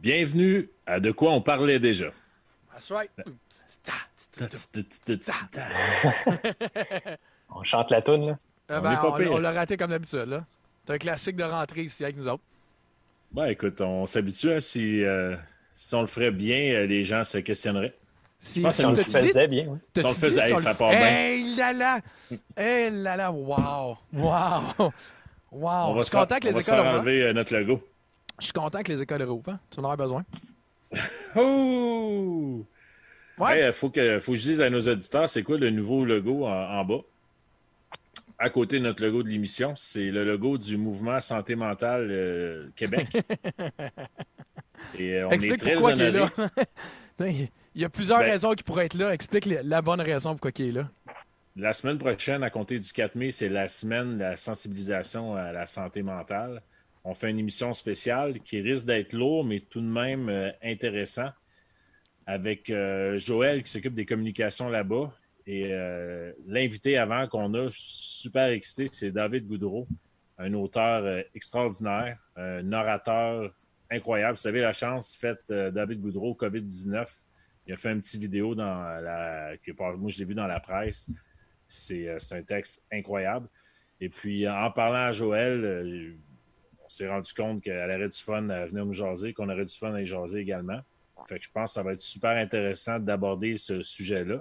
Bienvenue à De quoi on parlait déjà. That's right. On chante la toune, là. Euh, On ben, on on l'a raté comme d'habitude. là. C'est un classique de rentrée ici avec nous autres. Ben écoute, on s'habitue. hein, si, euh, si on le ferait bien, euh, les gens se questionneraient. Si, pense que Si on le dit- faisait bien, oui. Si on le faisait, dit hey, on ça le- part bien. Hey là là! Hey là là! Wow! Wow! Wow! on va Je suis se faire, content que on les va se écoles faire rouvrent. enlever euh, notre logo. Je suis content que les écoles rouvrent. hein. Tu en as besoin. Oh! Ouais. Il faut, que, faut que je dise à nos auditeurs, c'est quoi le nouveau logo en, en bas? À côté de notre logo de l'émission, c'est le logo du mouvement Santé mentale euh, Québec. Et euh, on est Explique très pourquoi il est là. il y a plusieurs Ben- raisons qui pourraient être là. Explique la bonne raison pourquoi il est là. La semaine prochaine, à compter du 4 mai, c'est la semaine de la sensibilisation à la santé mentale. On fait une émission spéciale qui risque d'être lourde, mais tout de même euh, intéressant, avec euh, Joël qui s'occupe des communications là-bas. Et euh, l'invité avant qu'on a, super excité, c'est David Goudreau, un auteur euh, extraordinaire, un orateur incroyable. Vous savez, la chance faite David Goudreau, COVID-19. Il a fait une petite vidéo dans la. que moi, je l'ai vu dans la presse. C'est un texte incroyable. Et puis, en parlant à Joël, s'est rendu compte qu'elle aurait du fun à venir nous jaser, qu'on aurait du fun à y jaser également. Fait que je pense que ça va être super intéressant d'aborder ce sujet-là.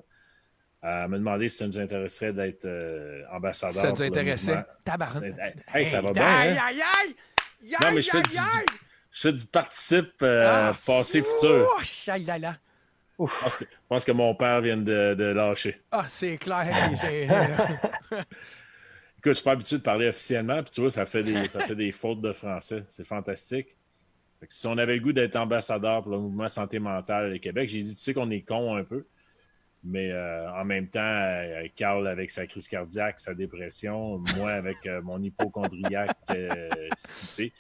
Euh, Elle me demander si ça nous intéresserait d'être euh, ambassadeur. Ça nous intéressait. Tabarnak. Hey, ça va bien, Aïe, hein? aïe, aïe! Non, mais je fais Aïe, du- aïe, aïe! Je fais du participe euh, Ah, passé futur. ouch, aïe là là. Je pense, que, je pense que mon père vient de, de lâcher. Ah, c'est clair. Écoute, je suis pas habitué de parler officiellement, puis tu vois, ça fait des, ça fait des fautes de français. C'est fantastique. Si on avait le goût d'être ambassadeur pour le mouvement santé mentale au Québec, j'ai dit, tu sais qu'on est con un peu, mais euh, en même temps, euh, Carl avec sa crise cardiaque, sa dépression, moi avec euh, mon hypochondriaque euh, cité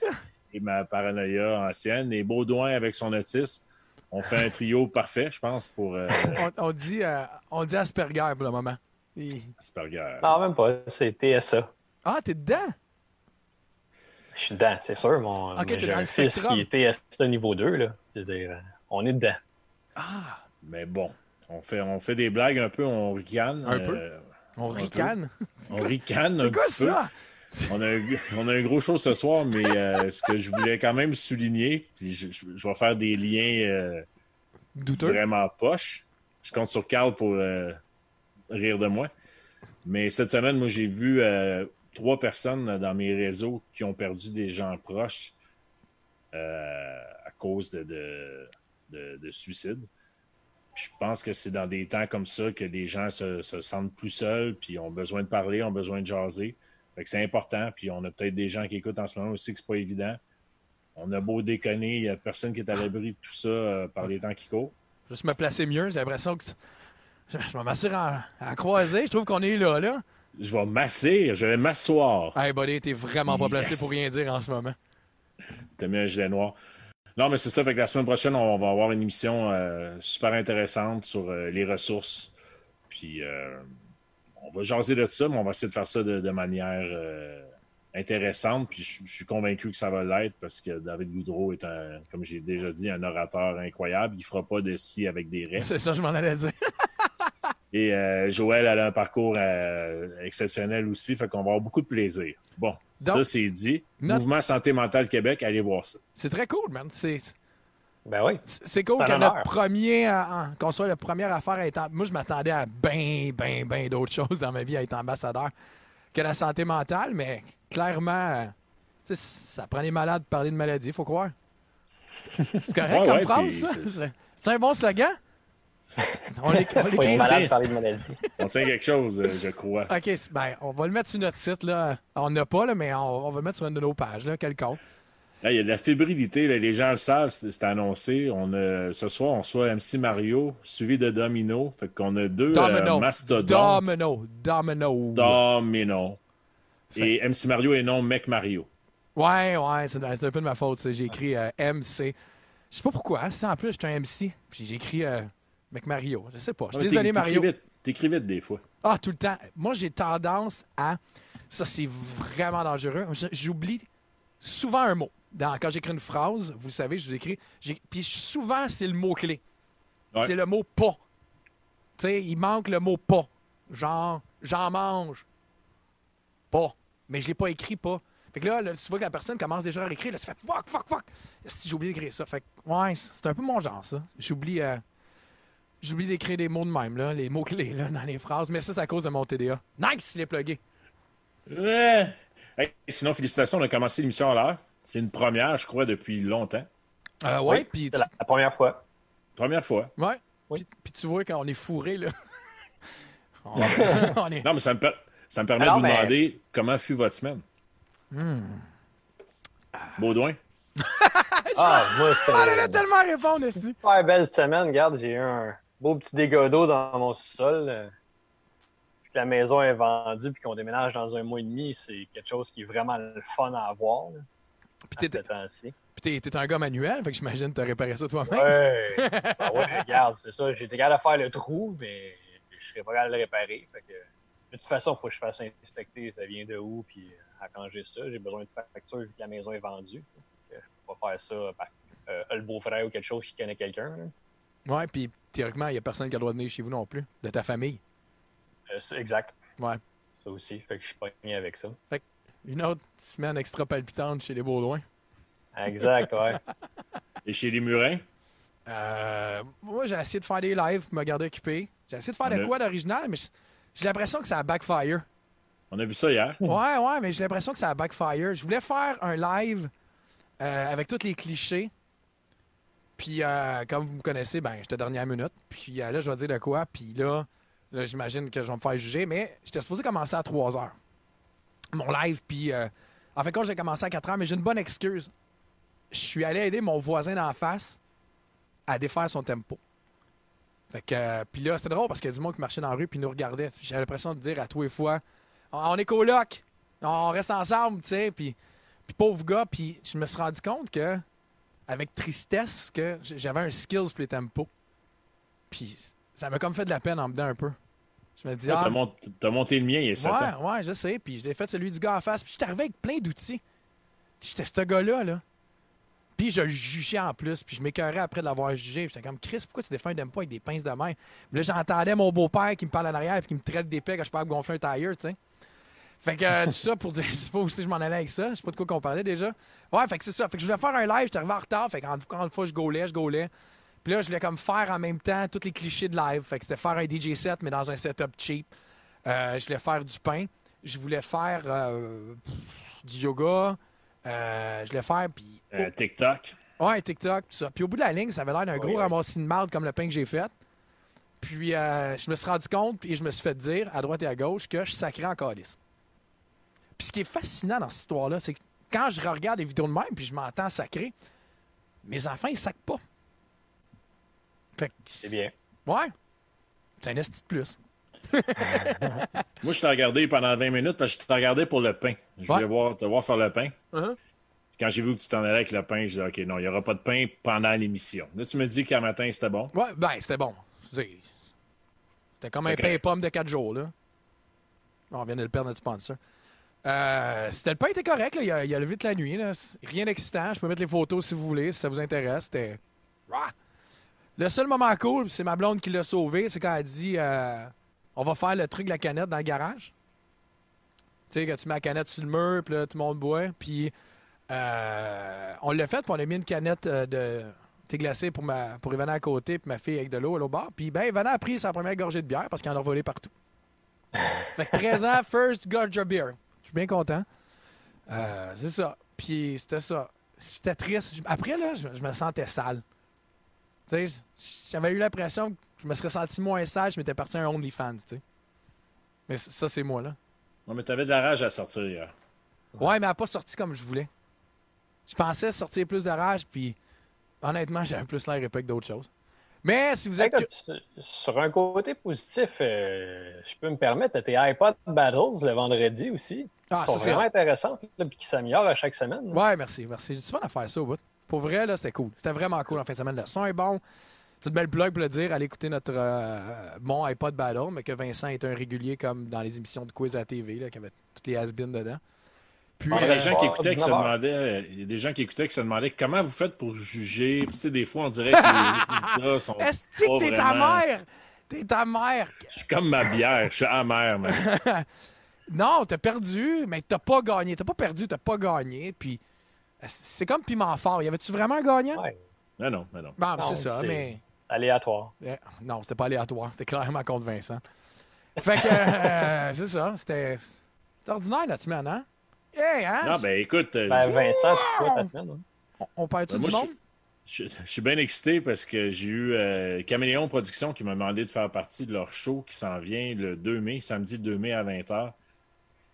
et ma paranoïa ancienne, et Baudouin avec son autisme, on fait un trio parfait, je pense, pour on, dit, on dit Asperger pour le moment. Et- Asperger. Non, même pas. C'est TSA. Ah, t'es dedans? Je suis dedans, c'est sûr. Mon, Ok, t'es j'ai dans un le fils spectrum. qui est TSA niveau 2. Là. C'est-à-dire, euh, on est dedans. Ah, Mais bon, on fait, on fait des blagues un peu, on ricane. Un peu? euh, on ricane? on ricane un C'est quoi petit peu. ça? On a, on a un gros show ce soir, mais euh, ce que je voulais quand même souligner, puis je, je- je vais faire des liens euh, Douteux. vraiment poches. Je compte sur Carl pour euh, rire de moi. Mais cette semaine, moi, j'ai vu euh, trois personnes dans mes réseaux qui ont perdu des gens proches euh, à cause de, de, de- de suicide. Je pense que c'est dans des temps comme ça que les gens se, se sentent plus seuls, puis ont besoin de parler, ont besoin de jaser. Fait que c'est important, puis on a peut-être des gens qui écoutent en ce moment aussi que c'est pas évident. On a beau déconner, il n'y a personne qui est à l'abri de tout ça euh, par les temps qui courent. Juste me placer mieux. J'ai l'impression que. Je, je vais m'assurer à croiser. Je trouve qu'on est là, là. Je vais masser, je vais m'asseoir. Hey, buddy, t'es vraiment pas placé Yes. pour rien dire en ce moment. T'as mis un gilet noir. Non, mais c'est ça. Fait que la semaine prochaine, on va avoir une émission euh, super intéressante sur euh, les ressources. Puis, euh, on va jaser de ça, mais on va essayer de faire ça de, de manière intéressante. Puis, je je suis convaincu que ça va l'être parce que David Goudreau est un, comme j'ai déjà dit, un orateur incroyable. Il fera pas de si avec des restes. C'est ça, je m'en allais dire. Et euh, Joël, elle a un parcours euh, exceptionnel aussi. Fait qu'on va avoir beaucoup de plaisir. Bon, ça, c'est dit. notre- Mouvement Santé Mentale Québec, allez voir ça. C'est très cool, man. C'est. Ben oui. C'est cool que notre premier, euh, qu'on soit la première affaire à être. en- Moi, je m'attendais à bien, bien, bien d'autres choses dans ma vie à être ambassadeur que la santé mentale, mais clairement, ça prend les malades de parler de maladie, faut croire. C'est correct Ouais, comme ouais, phrase, ça? c'est un bon slogan? On l'é- on une ici. malade de parler de maladie. On tient quelque chose, euh, je crois. OK, ben, on va le mettre sur notre site. Là. On n'a pas, là, mais on, on va le mettre sur une de nos pages, là, quelconque. Là, il y a de la fébrilité, là, les gens le savent, c'est annoncé. On a, ce soir, on soit MC Mario, suivi de Domino. Fait qu'on a deux Domino. euh, mastodontes. Domino. Domino. Domino. Fait- Et MC Mario et non Mec Mario. Ouais, ouais, c'est un peu de ma faute. J'ai écrit euh, MC. Je sais pas pourquoi. hein, c'est en plus, j'étais un MC. Puis j'ai écrit euh, Mec Mario. Je sais pas. Je suis désolé, Mario. t'écris vite- vite des fois. Ah, tout le temps. Moi, j'ai tendance à. Ça, c'est vraiment dangereux. J'oublie souvent un mot. dans- quand j'écris une phrase, vous le savez, je vous écris. Puis souvent, c'est le mot-clé. Ouais. C'est le mot pas. Tu sais, il manque le mot pas. Genre, j'en mange. Pas. Mais je l'ai pas écrit pas. Fait que là, là, tu vois que la personne commence déjà à écrire. Là, tu fais fuck, fuck, fuck. Si j'ai oublié d'écrire ça. Fait que, ouais, c'est un peu mon genre, ça. J'oublie. euh, J'oublie d'écrire des mots de même, là, les mots-clés là, dans les phrases, mais ça, c'est à cause de mon TDA. Nice, je l'ai plugué. Ouais. Hey, sinon, félicitations, on a commencé l'émission à l'heure. C'est une première, je crois, depuis longtemps. Euh, ouais, Oui, puis tu... la, la première fois. Première fois. ouais. Oui. Puis, tu vois quand on est fourré, là. on, on est... Non, mais ça me, per- ça me permet Alors, de vous ben- demander comment fut votre semaine. Hmm. Baudouin? Ah, moi, On allait c'était tellement répondre ici. super belle semaine. Regarde, j'ai eu un beau petit dégât d'eau dans mon sous-sol. euh, Puis que la maison est vendue puis qu'on déménage dans un mois et demi, c'est quelque chose qui est vraiment le fun à avoir. Là, Puis à t'es, t'es- t'es un gars manuel, fait que j'imagine que t'as réparé ça toi-même. Ouais, Ben ouais, regarde, c'est ça. J'étais capable de faire le trou, mais je serais pas capable de le réparer. Fait que, de toute façon, il faut que je fasse inspecter ça vient de où, puis euh, à quand j'ai ça. J'ai besoin de facture vu que la maison est vendue. Je peux pas faire ça par euh, le beau-frère ou quelque chose qui connaît quelqu'un. Ouais, puis théoriquement, il y a personne qui a le droit de venir chez vous non plus, de ta famille. Euh, exact. Ouais. Ça aussi. Fait que je suis pas mis avec ça. Une autre semaine extra palpitante chez les Baudouins. Exact, ouais. Et chez les Murins? Euh, moi, j'ai essayé de faire des lives pour me garder occupé. J'ai essayé de faire de quoi d'original, mais j'ai l'impression que ça a backfire. On a vu ça hier. Ouais, ouais, mais j'ai l'impression que ça a backfire. Je voulais faire un live euh, avec tous les clichés. Puis, euh, comme vous me connaissez, ben, j'étais dernière minute. Puis euh, là, je vais dire de quoi. Puis là, là j'imagine que je vais me faire juger. Mais j'étais supposé commencer à 3 heures. Mon live. Puis, euh, en fait, quand j'ai commencé à 4 heures, mais j'ai une bonne excuse. Je suis allé aider mon voisin d'en face à défaire son tempo. Fait que, puis là, c'était drôle parce qu'il y a du monde qui marchait dans la rue puis nous regardait. J'avais l'impression de dire à tous les fois on est coloc, on reste ensemble, tu sais. Puis, puis pauvre gars, puis je me suis rendu compte que, avec tristesse, que j'avais un skills pour les tempos. Puis ça m'a comme fait de la peine en dedans un peu. Je me dis, ah, t'as monté le mien il y a 7 ans. ouais, ouais, je sais. Puis je l'ai fait celui du gars en face. Puis j'étais arrivé avec plein d'outils. J'étais ce gars-là, là. Puis je le jugeais en plus. Puis je m'écœurais après de l'avoir jugé. J'étais comme, Chris, pourquoi tu défends un pas avec des pinces de main? Puis là, j'entendais mon beau-père qui me parle en arrière et qui me traite d'épais quand je parle gonfler un tailleur, tu sais. Fait que euh, tout ça pour dire, je sais pas où que je m'en allais avec ça. Je sais pas de quoi qu'on parlait déjà. Ouais, fait que c'est ça. Fait que je voulais faire un live, j'étais arrivé en retard. Fait qu'en quand une fois, je gaulais, je gaulais. Puis là, je voulais comme faire en même temps tous les clichés de live. Fait que c'était faire un DJ set, mais dans un setup cheap. Euh, je voulais faire du pain. Je voulais faire euh, du yoga. Je voulais faire, puis... Euh, TikTok. Ouais, TikTok, tout ça. Puis au bout de la ligne, ça avait l'air d'un Oui, gros oui. ramassis de marde comme le pain que j'ai fait. Puis euh, je me suis rendu compte, puis je me suis fait dire, à droite et à gauche, que je sacrais en calice. Puis ce qui est fascinant dans cette histoire-là, c'est que quand je regarde des vidéos de même, puis je m'entends sacrer, mes enfants, ils sacrent pas. Fait que, C'est bien. ouais, c'est un esti de plus. Moi, je t'ai regardé pendant 20 minutes parce que je t'ai regardé pour le pain. Je voulais Ouais. voir, te voir faire le pain. Uh-huh. Quand j'ai vu que tu t'en allais avec le pain, je disais, OK, non, il n'y aura pas de pain pendant l'émission. Là, tu me dis qu'à matin, c'était bon. Ouais, ben, c'était bon. C'est- C'était comme un pain pomme de 4 jours, là. On vient de le perdre, notre sponsor. Euh, c'était pain était correct, là. Il, a, a levé toute la nuit. Rien d'excitant. Je peux mettre les photos si vous voulez, si ça vous intéresse. Le seul moment cool, c'est ma blonde qui l'a sauvé, c'est quand elle dit euh, On va faire le truc de la canette dans le garage. Tu sais, quand tu mets la canette sur le mur, puis là, tout le monde boit. Puis euh, on l'a fait, puis on a mis une canette euh, de thé glacé pour, ma, pour Ivana à côté, puis ma fille avec de l'eau à l'autre bord. Puis ben, Ivana a pris sa première gorgée de bière parce qu'elle en a volé partout. fait que 13 ans, first gorge of beer. Je suis bien content. Euh, c'est ça. Puis c'était ça. C'était triste. Après, là, je, je me sentais sale. Tu sais, j'avais eu l'impression que je me serais senti moins sale, je m'étais parti à un OnlyFans, tu sais. Mais ça, c'est moi, là. Non, mais t'avais de la rage à sortir hier. Ouais, mais elle n'a pas sorti comme je voulais. Je pensais sortir plus de rage, puis honnêtement, j'avais plus l'air épais que d'autres choses. Mais si vous êtes. Sur- sur un côté positif, euh, je peux me permettre, tes iPod Battles le vendredi aussi. Ah, sont ça, vraiment intéressants, là, puis qui s'améliorent à chaque semaine. Ouais, merci, merci. J'ai du fun à faire ça au bout. Pour vrai, là, c'était cool. C'était vraiment cool en fin de semaine. Le son est bon. Petite belle blog pour le dire. Allez écouter notre euh, mon iPod Battle, mais que Vincent est un régulier comme dans les émissions de quiz à TV, là, qui avait toutes les has dedans. Puis, il y a des gens qui écoutaient qui se demandaient, il y a des gens qui écoutaient qui se demandaient comment vous faites pour juger. tu sais, des fois, on dirait que les résultats sont. Est-ce que t'es ta mère? T'es ta mère. Je suis comme ma bière, je suis amer, man. non, t'as perdu, mais t'as pas gagné. T'as pas perdu, t'as pas gagné. Puis c'est comme piment fort. Y avait-tu vraiment un gagnant? Ouais. Non, non, non. Bon, c'est ça, mais. Aléatoire. Non, c'était pas aléatoire. C'était clairement contre Vincent. Fait que, euh, c'est ça. C'était ordinaire la semaine, hein? Hey, hein? Non, ben écoute. Euh, ben, Vincent, ta semaine? Hein? On, on parle-tu ben, du monde? Je, suis bien excité parce que j'ai eu euh, Caméléon Production qui m'a demandé de faire partie de leur show qui s'en vient le 2 mai, samedi 2 mai à 20h.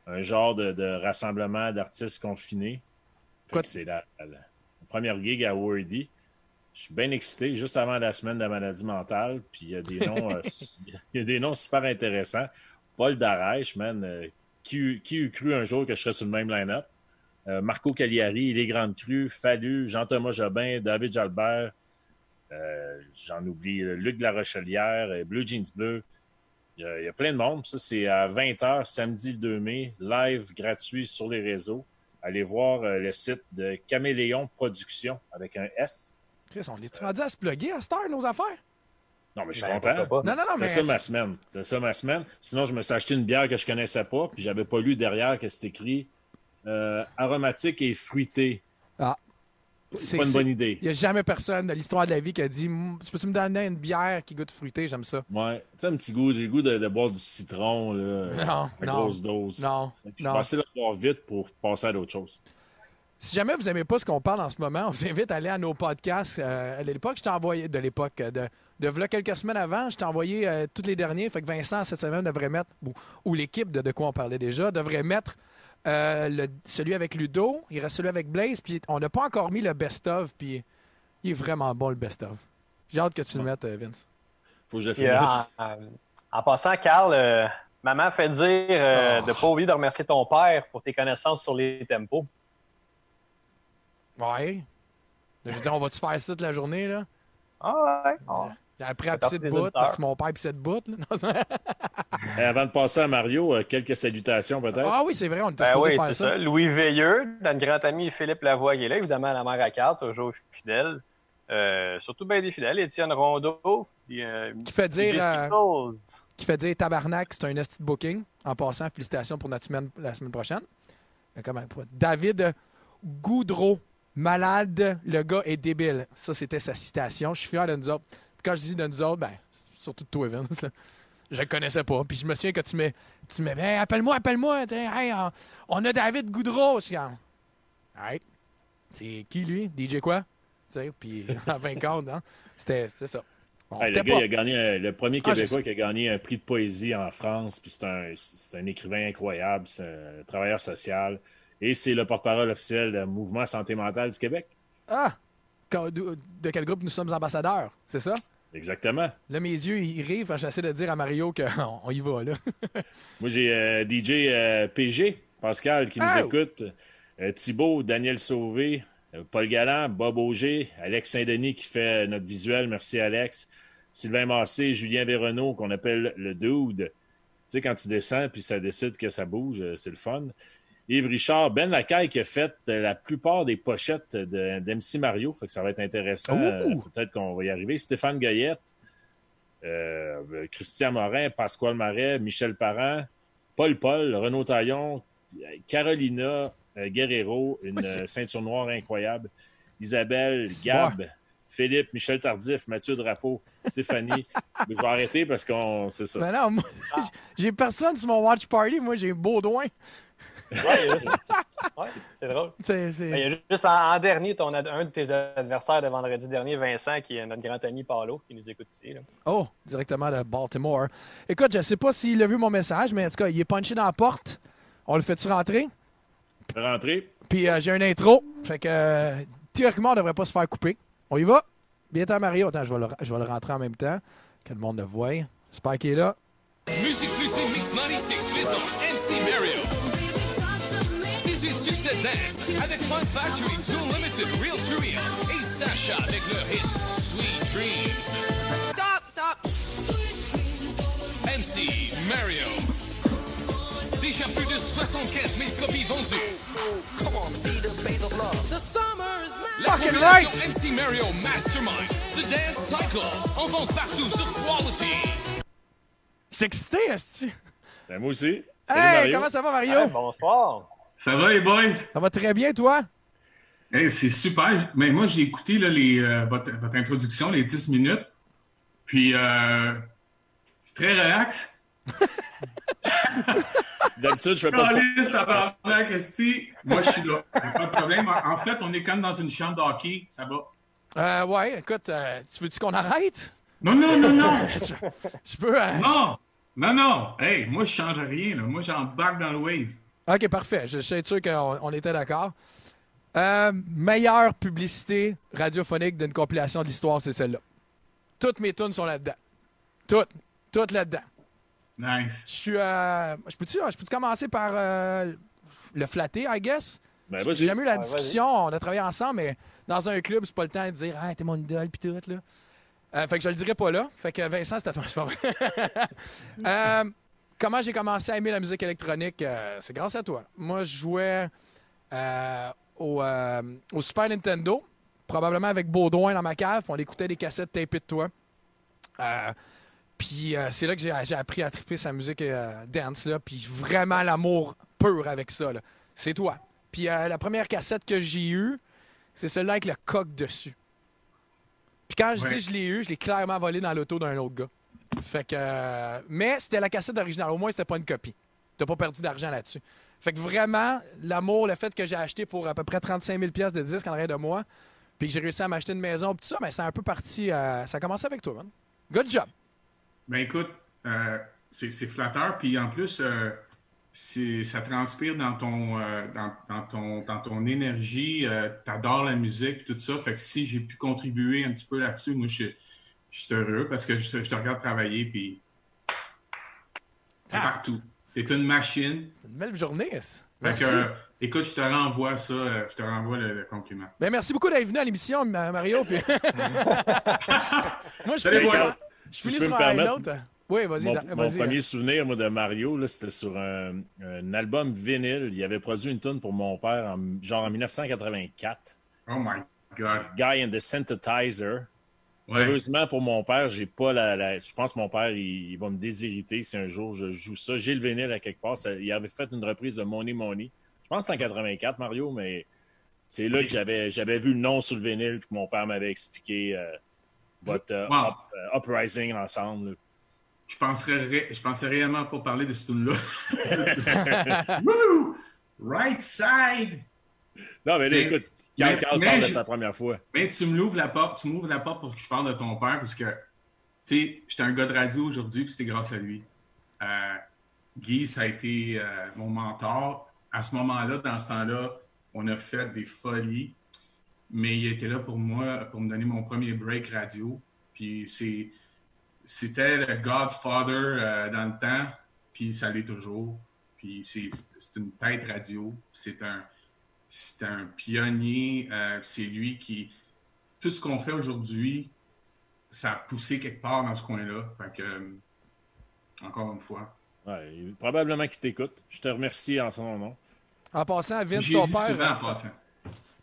Un genre de, rassemblement d'artistes confinés. C'est la, première gig à Wordy. Je suis bien excité, juste avant la semaine de la maladie mentale. Puis il y a des noms, euh, il y a des noms super intéressants. Paul Darèche, man, euh, qui, qui eût cru un jour que je serais sur le même line-up? Euh, Marco Cagliari, Les Grandes Crues, Fallu, Jean-Thomas Jobin, David Jalbert, j'en oublie, Luc de la Rochelière, Blue Jeans Bleu. Il y, a, plein de monde. Ça, c'est à 20h, samedi 2 mai, live gratuit sur les réseaux. Allez voir le site de Caméléon Production avec un S. Chris, on est-tu rendu à se plugger à cette heure, nos affaires? Non, mais je suis ben, content. Non, non, non, mais... C'est ça ma semaine. C'est ça ma semaine. Sinon, je me suis acheté une bière que je connaissais pas, puis j'avais pas lu derrière que c'était écrit euh, aromatique et fruité. Ah. C'est pas une bonne idée. Il n'y a jamais personne de l'histoire de la vie qui a dit Tu peux-tu me donner une bière qui goûte fruité J'aime ça. Ouais. Tu sais, un petit goût. J'ai le goût de, boire du citron, là. Non. À grosse dose. Non. Je vais essayer de boire vite pour passer à d'autres choses. Si jamais vous n'aimez pas ce qu'on parle en ce moment, on vous invite à aller à nos podcasts. Euh, à l'époque, je t'ai envoyé, de l'époque, de, de quelques semaines avant, je t'ai envoyé euh, toutes les derniers. Fait que Vincent, cette semaine, devrait mettre, ou, l'équipe de, de quoi on parlait déjà, devrait mettre euh, le, celui avec Ludo, il reste celui avec Blaze, puis on n'a pas encore mis le best-of, puis il est vraiment bon le best-of. J'ai hâte que tu le mettes, Vince. Faut que je le finisse. En, passant, Carl, maman fait dire de ne oh. pas oublier de remercier ton père pour tes connaissances sur les tempos. Ouais. Je veux dire, on va-tu faire ça toute la journée, là? Ah ouais. J'ai appris à pisser de bout parce que mon père pissait de bout. avant de passer à Mario, euh, quelques salutations peut-être. Ah oui, c'est vrai, on était ben supposé oui, faire ça. ça. Louis Veilleux, notre grand ami Philippe Lavoie qui est là, évidemment la mère à carte, toujours fidèle. Euh, surtout bien des fidèles, Étienne Rondeau. Euh, qui fait dire qui fait dire tabarnak, c'est un esti booking. En passant, félicitations pour notre semaine la semaine prochaine. David Goudreau, malade, le gars est débile. Ça, c'était sa citation. Je suis fier de nous autres. Quand je dis de nous autres, ben, surtout de toi, Vince, je le connaissais pas. Puis je me souviens que tu mets, tu mets, ben, appelle-moi, appelle-moi. Hey, on, a David Goudreau. Right. C'est qui, lui? DJ quoi? Puis en 20 compte, hein? C'était ça. le gars, il a gagné euh, le premier ah, Québécois qui a gagné un prix de poésie en France. Puis c'est un, un, écrivain incroyable, c'est un travailleur social. Et c'est le porte-parole officiel du Mouvement Santé Mentale du Québec. Ah! De quel groupe nous sommes ambassadeurs, c'est ça? Exactement. Là, mes yeux, ils rivent. J'essaie de dire à Mario qu'on y va, là. Moi, j'ai euh, DJ euh, PG, Pascal, qui nous oh! écoute. Euh, Thibaut, Daniel Sauvé, Paul Galland, Bob Auger, Alex Saint-Denis qui fait notre visuel. Merci, Alex. Sylvain Massé, Julien Véronneau, qu'on appelle le Dude. Tu sais, quand tu descends puis ça décide que ça bouge, c'est le fun. Yves Richard, Ben Lacaille qui a fait euh, la plupart des pochettes d'MC Mario. Fait que ça va être intéressant. Euh, peut-être qu'on va y arriver. Stéphane Goyette, euh, Christian Morin, Pasquale Marais, Michel Parent, Paul Paul, Renaud Taillon, Carolina Guerrero, une ceinture noire incroyable, Isabelle, Gab, Philippe, Michel Tardif, Mathieu Drapeau, Stéphanie. je vais arrêter parce qu'on. C'est ça. Mais non, moi, j'ai personne sur mon watch party. Moi, j'ai Baudouin. Ouais, c'est drôle. Il y a juste en, dernier, ton, un de tes adversaires de vendredi dernier, Vincent, qui est notre grand ami Paulo, qui nous écoute ici. Oh, directement de Baltimore. Écoute, je ne sais pas s'il a vu mon message, mais en tout cas, il est punché dans la porte. On le fait-tu rentrer? Rentrer. Puis euh, j'ai un intro. Fait que euh, théoriquement, on ne devrait pas se faire couper. On y va? Bientôt Mario. Attends, je vais, le, je vais le rentrer en même temps. Que le monde le voie. J'espère qu'il est là. Musique plus Mix 96 Dance avec Fun Factory, Too Limited, Real to Real et Sacha avec leur hit Sweet Dreams. Stop, stop. MC Mario. Déjà plus de 75 000 copies vendues. La Fucking compilation MC Mario Mastermind, The Dance Cycle, en vente partout sur Quality. Je suis excité, esti. Ben, moi aussi. Salut, Hey, Mario. comment ça va, Mario? Hey, bonsoir. Ça va les boys? Ça va très bien, toi? Hey, c'est super. Mais moi, j'ai écouté là, les, euh, votre, votre introduction, les 10 minutes. Puis, euh, c'est très relax. D'habitude, je fais pas de. Moi, je suis là. Pas de problème. En fait, on est comme dans une chambre de hockey. Ça va. Euh, ouais, écoute, euh, tu veux-tu qu'on arrête? Non, non, non, non. je, je peux. euh, Non. Non, non. Hey, moi, je change rien. Là. Moi, j'embarque dans le wave. Ok, parfait. Je, je suis sûr qu'on on était d'accord. Euh, meilleure publicité radiophonique d'une compilation de l'histoire, c'est celle-là. Toutes mes tunes sont là-dedans. Toutes. Toutes là-dedans. Nice. Je suis. Euh, je peux-tu peux commencer par euh, le flatter, I guess? Ben, J'ai jamais eu la discussion, on a travaillé ensemble, mais dans un club, c'est pas le temps de dire Ah, t'es mon idole, pis tout, là. Euh, fait que je le dirai pas là. Fait que Vincent, c'est à toi, c'est pas vrai. Comment j'ai commencé à aimer la musique électronique? Euh, c'est grâce à toi. Moi, je jouais euh, au, euh, au Super Nintendo, probablement avec Baudouin dans ma cave, puis on écoutait des cassettes tapées de toi. Puis c'est là que j'ai appris à triper sa musique dance, là, puis vraiment l'amour pur avec ça. C'est toi. Puis la première cassette que j'ai eue, c'est celle-là avec le coq dessus. Puis quand je Ouais. dis je l'ai eu, je l'ai clairement volé dans l'auto d'un autre gars. Fait que. euh, mais c'était la cassette originale. Au moins, c'était pas une copie. T'as pas perdu d'argent là-dessus. Fait que vraiment, l'amour, le fait que j'ai acheté pour à peu près 35 000 pièces de disques en arrière de moi, puis que j'ai réussi à m'acheter une maison, tout ça, mais c'est un peu parti. euh, ça a commencé avec toi. Good job. Ben écoute, euh, c'est flatteur, puis en plus, euh, ça transpire dans ton, dans, ton, dans ton énergie. T'adores la musique, tout ça. Fait que si j'ai pu contribuer un petit peu là-dessus, moi, je, je suis heureux parce que je te, je te regarde travailler, puis t'es Ah. partout. T'es une machine. C'est une belle journée. Merci. que, euh, écoute, je te renvoie ça, euh, je te renvoie le, le compliment. Ben, merci beaucoup d'être venu à l'émission, Ma- Mario. puis- moi, je finis sur, je Si finis je peux sur me un permettre, autre. Oui, vas-y. Mon, da- mon vas-y. premier souvenir moi, de Mario, c'était sur un, un album vinyle. Il avait produit une tune pour mon père, en, genre en 1984. Oh my God. Guy and the Synthetizer. Ouais. Heureusement pour mon père, j'ai pas la, la- Je pense que mon père, il, il va me déshériter si un jour je joue ça. J'ai le vinyle à quelque part. Ça- il avait fait une reprise de Money Money. Je pense que c'était en 84, Mario, mais c'est là que j'avais, j'avais vu le nom sur le vinyle puis que mon père m'avait expliqué euh, votre euh, Wow. up- euh, Uprising ensemble. là. Je penserais, ré- je pensais réellement pas parler de ce tune-là. Right side! Non, mais là, écoute, mais- Carl mais parle de sa première fois. Mais tu me l'ouvres la porte, tu m'ouvres la porte pour que je parle de ton père, parce que, tu sais, j'étais un gars de radio aujourd'hui, puis c'était grâce à lui. Euh, Guy, ça a été euh, mon mentor. À ce moment-là, dans ce temps-là, on a fait des folies, mais il était là pour moi, pour me donner mon premier break radio. Puis c'est, c'était le Godfather euh, dans le temps, puis ça l'est toujours. Puis c'est, c'est une tête radio. C'est un, c'est un pionnier. euh, c'est lui qui. Tout ce qu'on fait aujourd'hui, ça a poussé quelque part dans ce coin-là. Fait que, euh, encore une fois. Ouais, probablement qu'il t'écoute. Je te remercie en son nom. En passant, Vince, ton dit souvent en père, passant.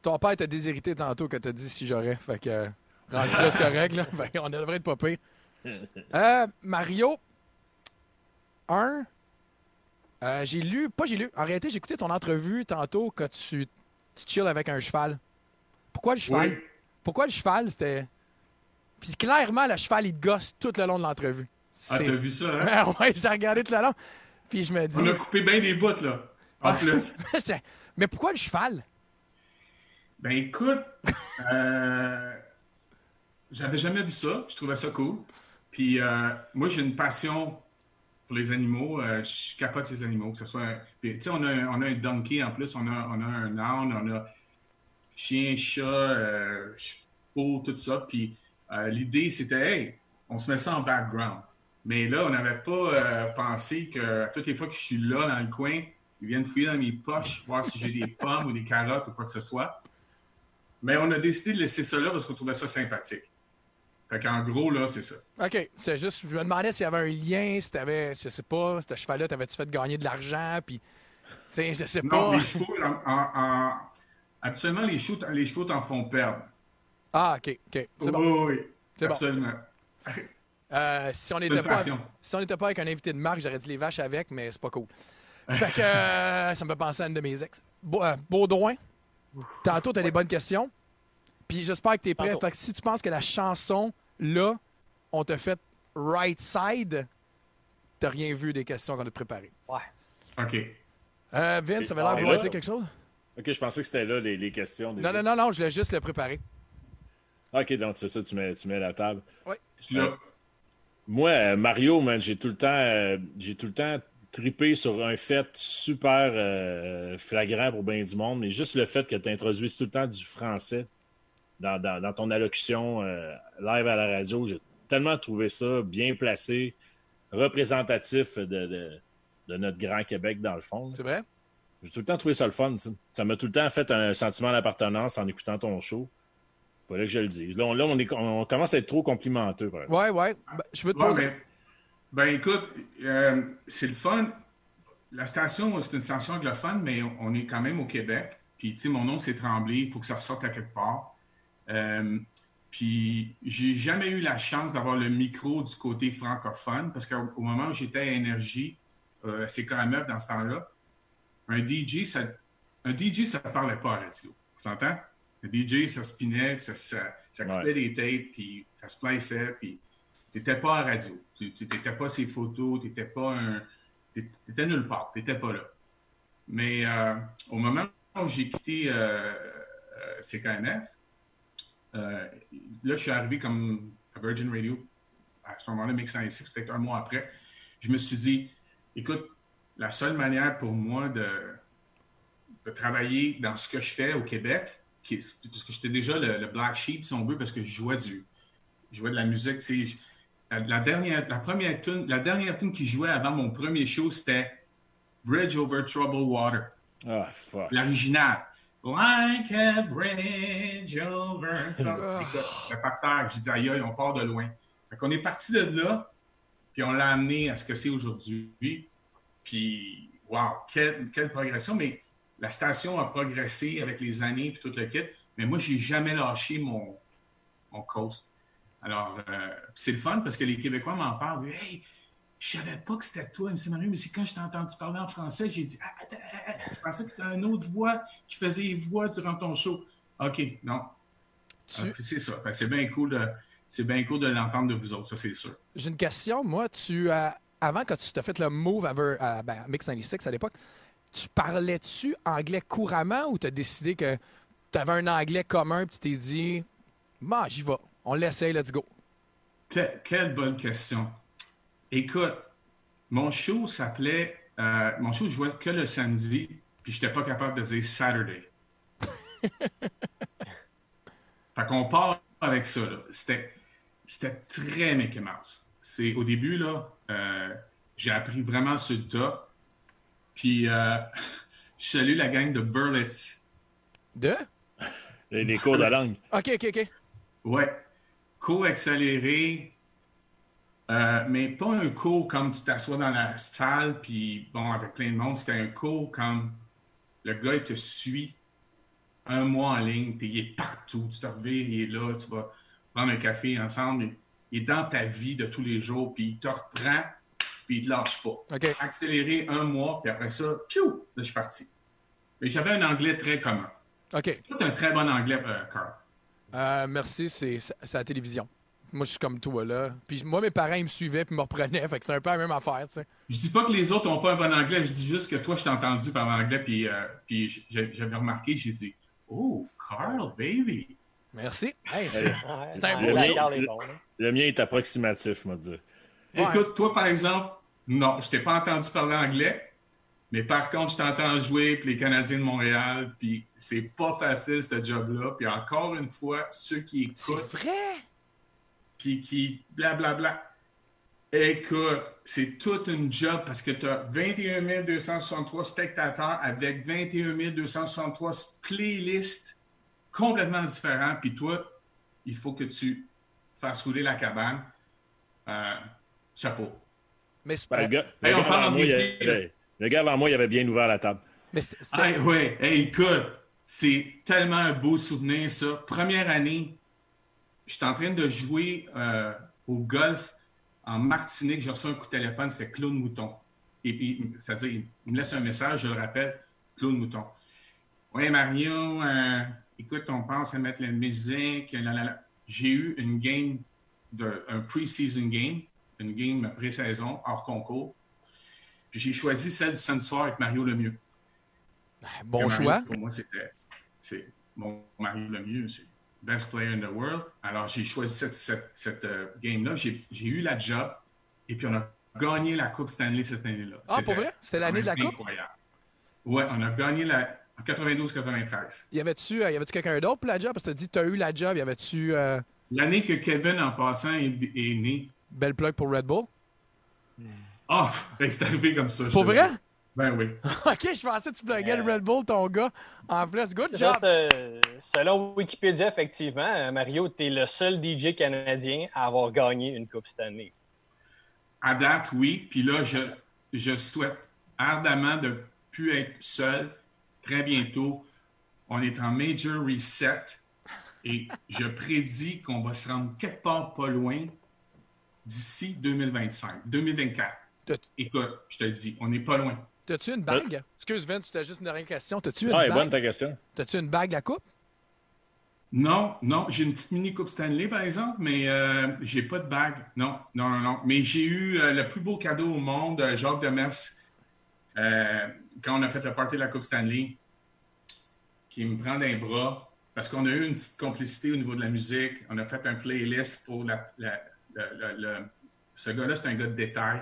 ton père t'a déshérité tantôt que t'as dit si j'aurais. Fait que, rendu là, c'est correct, là. Fait qu'on devrait être pas pire. Euh, Mario, un, euh, j'ai lu, pas j'ai lu, en réalité, j'ai écouté ton entrevue tantôt que tu, tu chill avec un cheval. Pourquoi le cheval? Oui. Pourquoi le cheval, c'était. Puis clairement, le cheval, il te gosse tout le long de l'entrevue. Ah, t'as vu ça, hein? Ah ouais, j'ai regardé tout le long. Puis je me dis. On a coupé bien des bouts, là. En Ah. plus. Mais pourquoi le cheval? Ben écoute, euh, j'avais jamais vu ça. Je trouvais ça cool. Puis euh, moi, j'ai une passion les animaux. Euh, je capote ces animaux, que ce soit. Tu sais, on a, on a un donkey en plus, on a, on a un âne, on a chien, chat, euh, tout ça. Puis euh, l'idée, c'était, hey, on se met ça en background. Mais là, on n'avait pas euh, pensé que toutes les fois que je suis là dans le coin, ils viennent fouiller dans mes poches, voir si j'ai des pommes ou des carottes ou quoi que ce soit. Mais on a décidé de laisser ça là parce qu'on trouvait ça sympathique. Fait qu'en gros, là, c'est ça. OK. C'est juste, je me demandais s'il y avait un lien, si t'avais, je sais pas, ce cheval-là, t'avais-tu fait gagner de l'argent, puis, tu sais, je sais Non, pas. les chevaux, en, en- en- absolument, les chevaux, les chevaux t'en font perdre. Ah, OK, OK. C'est bon. Oui, oui, bon. absolument. Euh, si on n'était pas, si on n'était pas avec un invité de marque, j'aurais dit les vaches avec, mais c'est pas cool. Fait que euh, ça me fait penser à une de mes ex. Beau- euh, Baudouin, tantôt, t'as des bonnes questions. Puis j'espère que t'es prêt. Tantôt. Fait que si tu penses que la chanson, là, on t'a fait right side, t'as rien vu des questions qu'on a préparées. Ouais. OK. Euh, Vince, ça avait l'air de vouloir dire quelque chose? Ok, je pensais que c'était là les, les questions. des- Non, non, non, non, je voulais juste le préparer. Ok, donc c'est ça, tu mets, tu mets la table. Suis là. Moi, euh, Mario, man, j'ai tout le temps, euh, j'ai tout le temps tripé sur un fait super euh, flagrant pour bien du monde, mais juste le fait que tu introduises tout le temps du français dans, dans- dans ton allocution euh, live à la radio, j'ai tellement trouvé ça bien placé, représentatif de, de- de notre grand Québec dans le fond. C'est vrai? J'ai tout le temps trouvé ça le fun. ça. Ça m'a tout le temps fait un sentiment d'appartenance en écoutant ton show. Fallait que je le dise. Là, on, là, on, est, on commence à être trop complimenteux. Ouais, ouais. Ben, je veux te Ouais, poser. ben, ben, écoute, euh, c'est le fun. La station, c'est une station anglophone, mais on, on est quand même au Québec. Puis, tu sais, mon nom, c'est Tremblay. Il faut que ça ressorte à quelque part. Euh, puis, j'ai jamais eu la chance d'avoir le micro du côté francophone parce qu'au au moment où j'étais à Énergie, euh, c'est quand même dans ce temps-là, un DJ, ça un DJ, ça ne parlait pas à radio. Tu s'entend? Le DJ, ça spinait, ça, ça, ça coupait Ouais. des tapes, puis ça se plaçait, puis t'étais pas à radio. Tu n'étais pas ses photos, tu n'étais pas un... Tu étais nulle part, tu n'étais pas là. Mais euh, au moment où j'ai quitté euh, euh, euh, là, je suis arrivé comme à Virgin Radio, à ce moment-là, Mix 96, peut-être un mois après. Je me suis dit, écoute, la seule manière pour moi de, de travailler dans ce que je fais au Québec, qui est- parce que j'étais déjà le, le black sheep, si on veut, parce que je jouais du, je jouais de la musique. La, la dernière, la première tune, la dernière tune qui jouait avant mon premier show, c'était Bridge Over Troubled Water, Ah, fuck. l'original. Like a bridge over. Écoute, j'étais par terre. J'ai dit, aïe, aïe, on part de loin. Fait qu'on est parti de là, puis on l'a amené à ce que c'est aujourd'hui. Puis, wow, quelle, quelle progression. Mais la station a progressé avec les années puis tout le kit. Mais moi, j'ai jamais lâché mon, mon coast. Alors, euh, c'est le fun parce que les Québécois m'en parlent. Hey, je savais pas que c'était toi, M. Mario, mais c'est quand je t'ai entendu parler en français, j'ai dit, Ah, attends, ah, ah, je pensais que c'était une autre voix qui faisait les voix durant ton show. OK, non. Tu- Ah, c'est ça. C'est bien cool de, c'est bien cool de l'entendre de vous autres, ça, c'est sûr. J'ai une question. Moi, tu as- avant que tu t'as fait le move à, à, ben, à Mix 96 à l'époque, tu parlais-tu anglais couramment ou tu as décidé que tu avais un anglais commun et tu t'es dit, bah, j'y vais. On l'essaye, let's go. Que- quelle bonne question. Écoute, mon show s'appelait. euh, mon show, je jouais que le samedi, puis je n'étais pas capable de dire Saturday. fait qu'on part avec ça. là. C'était, c'était très Mickey Mouse. C'est, au début, là, euh, j'ai appris vraiment sur le tas. Puis, euh, je salue la gang de Burlitz. De? Les, les cours de langue. OK, OK, OK. Ouais. Cours accéléré, euh, mais pas un cours comme tu t'assois dans la salle, puis bon, avec plein de monde. C'était un cours comme le gars, il te suit un mois en ligne, puis il est partout. Tu te revires, il est là, tu vas prendre un café ensemble. Il, est dans ta vie de tous les jours, puis il te reprend, puis il te lâche pas. OK. Accéléré un mois, puis après ça, piou, là, je suis parti. Mais j'avais un anglais très commun. OK. Toi, t'as un très bon anglais, euh, Carl. Euh, merci, c'est c'est à la télévision. Moi, je suis comme toi, là. Puis moi, mes parents, ils me suivaient puis me reprenaient. Fait que c'est un peu la même affaire, tu sais. Je dis pas que les autres n'ont pas un bon anglais, je dis juste que toi, je t'ai entendu parler anglais, puis, euh, puis j'avais remarqué, j'ai dit Oh, Carl, baby! Merci. Hey, c'est- C'est un beau est bon, là. Le mien est approximatif, moi, dire. Ouais. Écoute, toi, par exemple, non, je t'ai pas entendu parler anglais, mais par contre, je t'entends jouer pour les Canadiens de Montréal, puis c'est pas facile, ce job-là. Puis encore une fois, ceux qui c'est écoutent, vrai? Puis qui blablabla. Écoute, c'est toute une job parce que tu as 21 263 spectateurs avec 21 263 playlists complètement différents. Puis toi, il faut que tu faire rouler la cabane. Euh, chapeau. Mais c'est le, pas. gars, le Hey, on parle avant en moi, il MVP, avait- le gars avant moi, il avait bien ouvert la table. Mais c'est- c'était- ouais, Hey, écoute, c'est tellement un beau souvenir, ça. Première année, j'étais en train de jouer euh, au golf en Martinique. J'ai reçu un coup de téléphone, c'était Claude Mouton. Et puis, c'est-à-dire, il me laisse un message, je le rappelle, Claude Mouton. Oui, Mario, euh, écoute, on pense à mettre la musique. J'ai eu une game, de, un pre-season game, une game pré-saison, hors concours. Puis j'ai choisi celle du samedi soir avec Mario Lemieux. bon Que Mario, choix. Pour moi, c'était c'est mon Mario Lemieux, c'est best player in the world. Alors, j'ai choisi cette, cette, cette, euh, game-là. J'ai j'ai eu la job et puis on a gagné la Coupe Stanley cette année-là. Ah, C'était pour vrai? C'était l'année de la Coupe? Incroyable. Ouais, on a gagné la, en 92-93. Y avait-tu euh, y avait-tu quelqu'un d'autre pour la job? Parce que t'as dit que t'as eu la job. Y avait-tu euh, L'année que Kevin, en passant, est, est né. belle plug pour Red Bull? Ah, ben, c'est arrivé comme ça. Pour vrai? Ben oui. ok, je pensais que tu pluguais le Red Bull, ton gars. En plus, good Ça, job. c'est- selon Wikipédia, effectivement, euh, Mario, tu es le seul DJ canadien à avoir gagné une Coupe Stanley. À date, oui. Puis là, je, je souhaite ardemment de ne plus être seul très bientôt. On est en major reset et je prédis qu'on va se rendre quelque part pas loin d'ici 2025, 2024. T'as- Écoute, je te le dis, on n'est pas loin. T'as-tu une bague? Excuse, Vince, c'était juste une dernière question. T'as-tu une Ah, est bonne bague? ta question. T'as-tu une bague, la coupe? Non, non, j'ai une petite mini Coupe Stanley, par exemple, mais euh, j'ai pas de bague. Non, non, non, non. Mais j'ai eu euh, le plus beau cadeau au monde, euh, Jacques Demers, euh, quand on a fait le party de la Coupe Stanley, qui me prend d'un bras, parce qu'on a eu une petite complicité au niveau de la musique. On a fait un playlist pour la... Ce gars-là, c'est un gars de détail.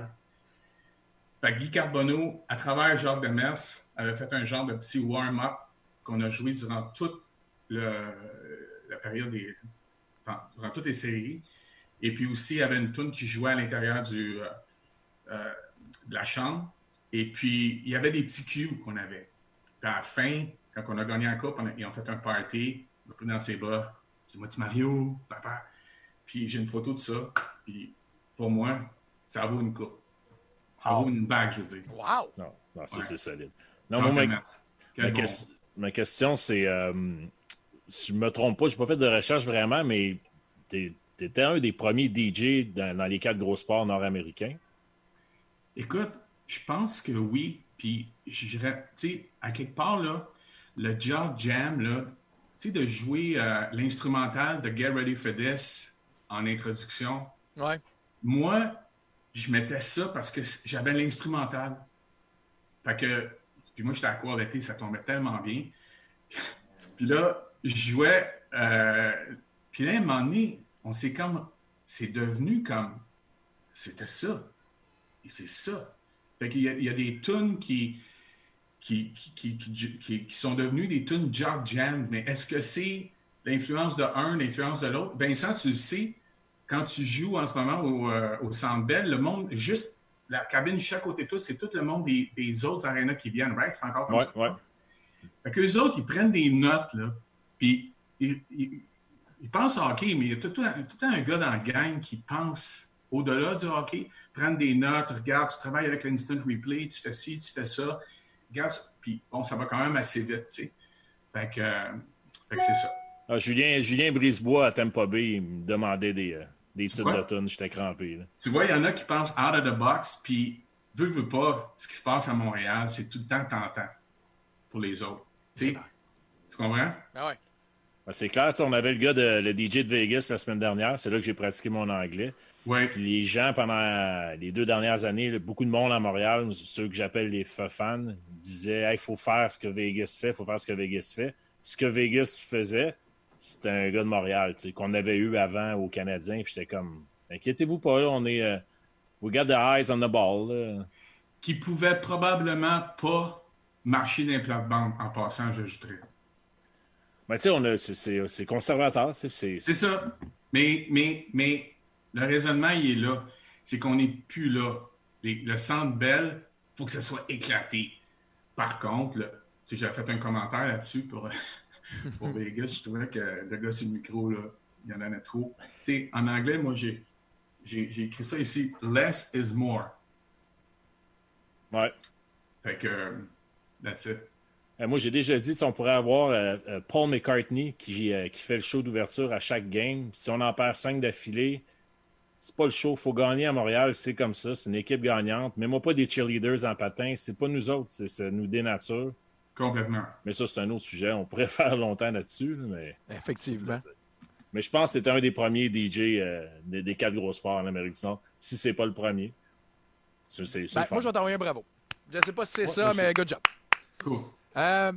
Guy Carbonneau, à travers Jacques Demers, avait fait un genre de petit warm-up qu'on a joué durant toute le- la période des. enfin, durant toutes les séries. Et puis aussi, il y avait une tune qui jouait à l'intérieur du, euh, euh, de la chambre. Et puis, il y avait des petits cues qu'on avait. Puis à la fin, quand on a gagné la coupe, on a, ils ont fait un party. On a pris dans ses bras. Dis-moi, tu Mario, papa. Puis j'ai une photo de ça. Puis pour moi, ça vaut une coupe. Ça Wow. vaut une bague, je veux dire. Wow! Non, non ça, Ouais. c'est solide. Non, moi, bon. ma question, c'est. euh, si je me trompe pas, je n'ai pas fait de recherche vraiment, mais tu étais un des premiers DJ dans, dans les quatre gros sports nord-américains. Écoute, je pense que oui. Puis, tu sais, à quelque part, là, le Jaw Jam, là, tu sais, de jouer euh, l'instrumental de Get Ready for This en introduction, Ouais. moi, je mettais ça parce que j'avais l'instrumental. Fait que, puis moi, j'étais à court l'été, ça tombait tellement bien. puis là, je jouais, euh, puis là, à un moment donné, on s'est comme, c'est devenu comme, c'était ça. Et c'est ça. Fait qu'il y a, il y a des tunes qui, qui, qui, qui, qui- sont devenues des tunes Jock Jam, mais est-ce que c'est l'influence de un, l'influence de l'autre? Vincent, tu le sais, quand tu joues en ce moment au, euh, au Centre Bell, le monde, juste la cabine chaque côté de toi, c'est tout le monde des, des autres arénas qui viennent, right? C'est encore comme Ouais, ça. ouais. Fait qu'eux autres, ils prennent des notes, là, puis ils pensent au hockey, mais il y a tout, tout, un- tout le temps un gars dans la gang qui pense au-delà du hockey, prendre des notes, regarde, tu travailles avec l'instant replay, tu fais ci, tu fais ça, regarde, ça. puis bon, ça va quand même assez vite, tu sais. Fait que, euh, fait que c'est ça. Ah, Julien, Julien Brisebois à Tampa Bay, il me demandait des, euh, des titres vois? de tunes. J'étais crampé. là. Tu vois, il y en a qui pensent out of the box, puis veut, veut pas, ce qui se passe à Montréal, c'est tout le temps tentant pour les autres. Tu sais, tu comprends? Ah ouais. Ben, c'est clair, on avait le gars, de, le DJ de Vegas la semaine dernière. C'est là que j'ai pratiqué mon anglais. Ouais. Puis les gens, pendant les deux dernières années, là, beaucoup de monde à Montréal, ceux que j'appelle les fans, disaient il faut faire ce que Vegas fait, il faut faire ce que Vegas fait. Ce que Vegas faisait, c'était un gars de Montréal, qu'on avait eu avant aux Canadiens. Puis j'étais comme inquiétez-vous pas, on est. euh, we got the eyes on the ball. là. Qui pouvait probablement pas marcher dans les plates-bandes en passant, j'ajouterais. Mais tu sais, c'est- conservateur. c'est- ça. Mais, mais, mais le raisonnement, il est là. C'est qu'on n'est plus là. Les- le centre Bell, il faut que ça soit éclaté. Par contre, j'ai fait un commentaire là-dessus pour, pour Vegas. Je trouvais que le gars sur le micro, là, il y en a trop. En anglais, moi, j'ai, j'ai, j'ai écrit ça ici. Less is more. Ouais. Fait que, euh, that's it. Euh, moi, j'ai déjà dit, on pourrait avoir euh, euh, Paul McCartney qui, euh, qui fait le show d'ouverture à chaque game. Si on en perd cinq d'affilée, c'est pas le show. faut gagner à Montréal, c'est comme ça. C'est une équipe gagnante. Mets-moi pas des cheerleaders en patin. C'est pas nous autres, c'est- ça nous dénature. Complètement. Mais ça, c'est un autre sujet. On pourrait faire longtemps là-dessus. là, Mais, Effectivement. mais je pense que c'était un des premiers DJ euh, des, des quatre gros sports en Amérique du Nord. Si c'est pas le premier, c'est c'est- c'est Ben, fun. moi, je vais t'envoyer un bravo. Je sais pas si c'est Ouais, ça, moi, mais good job. Cool. Euh,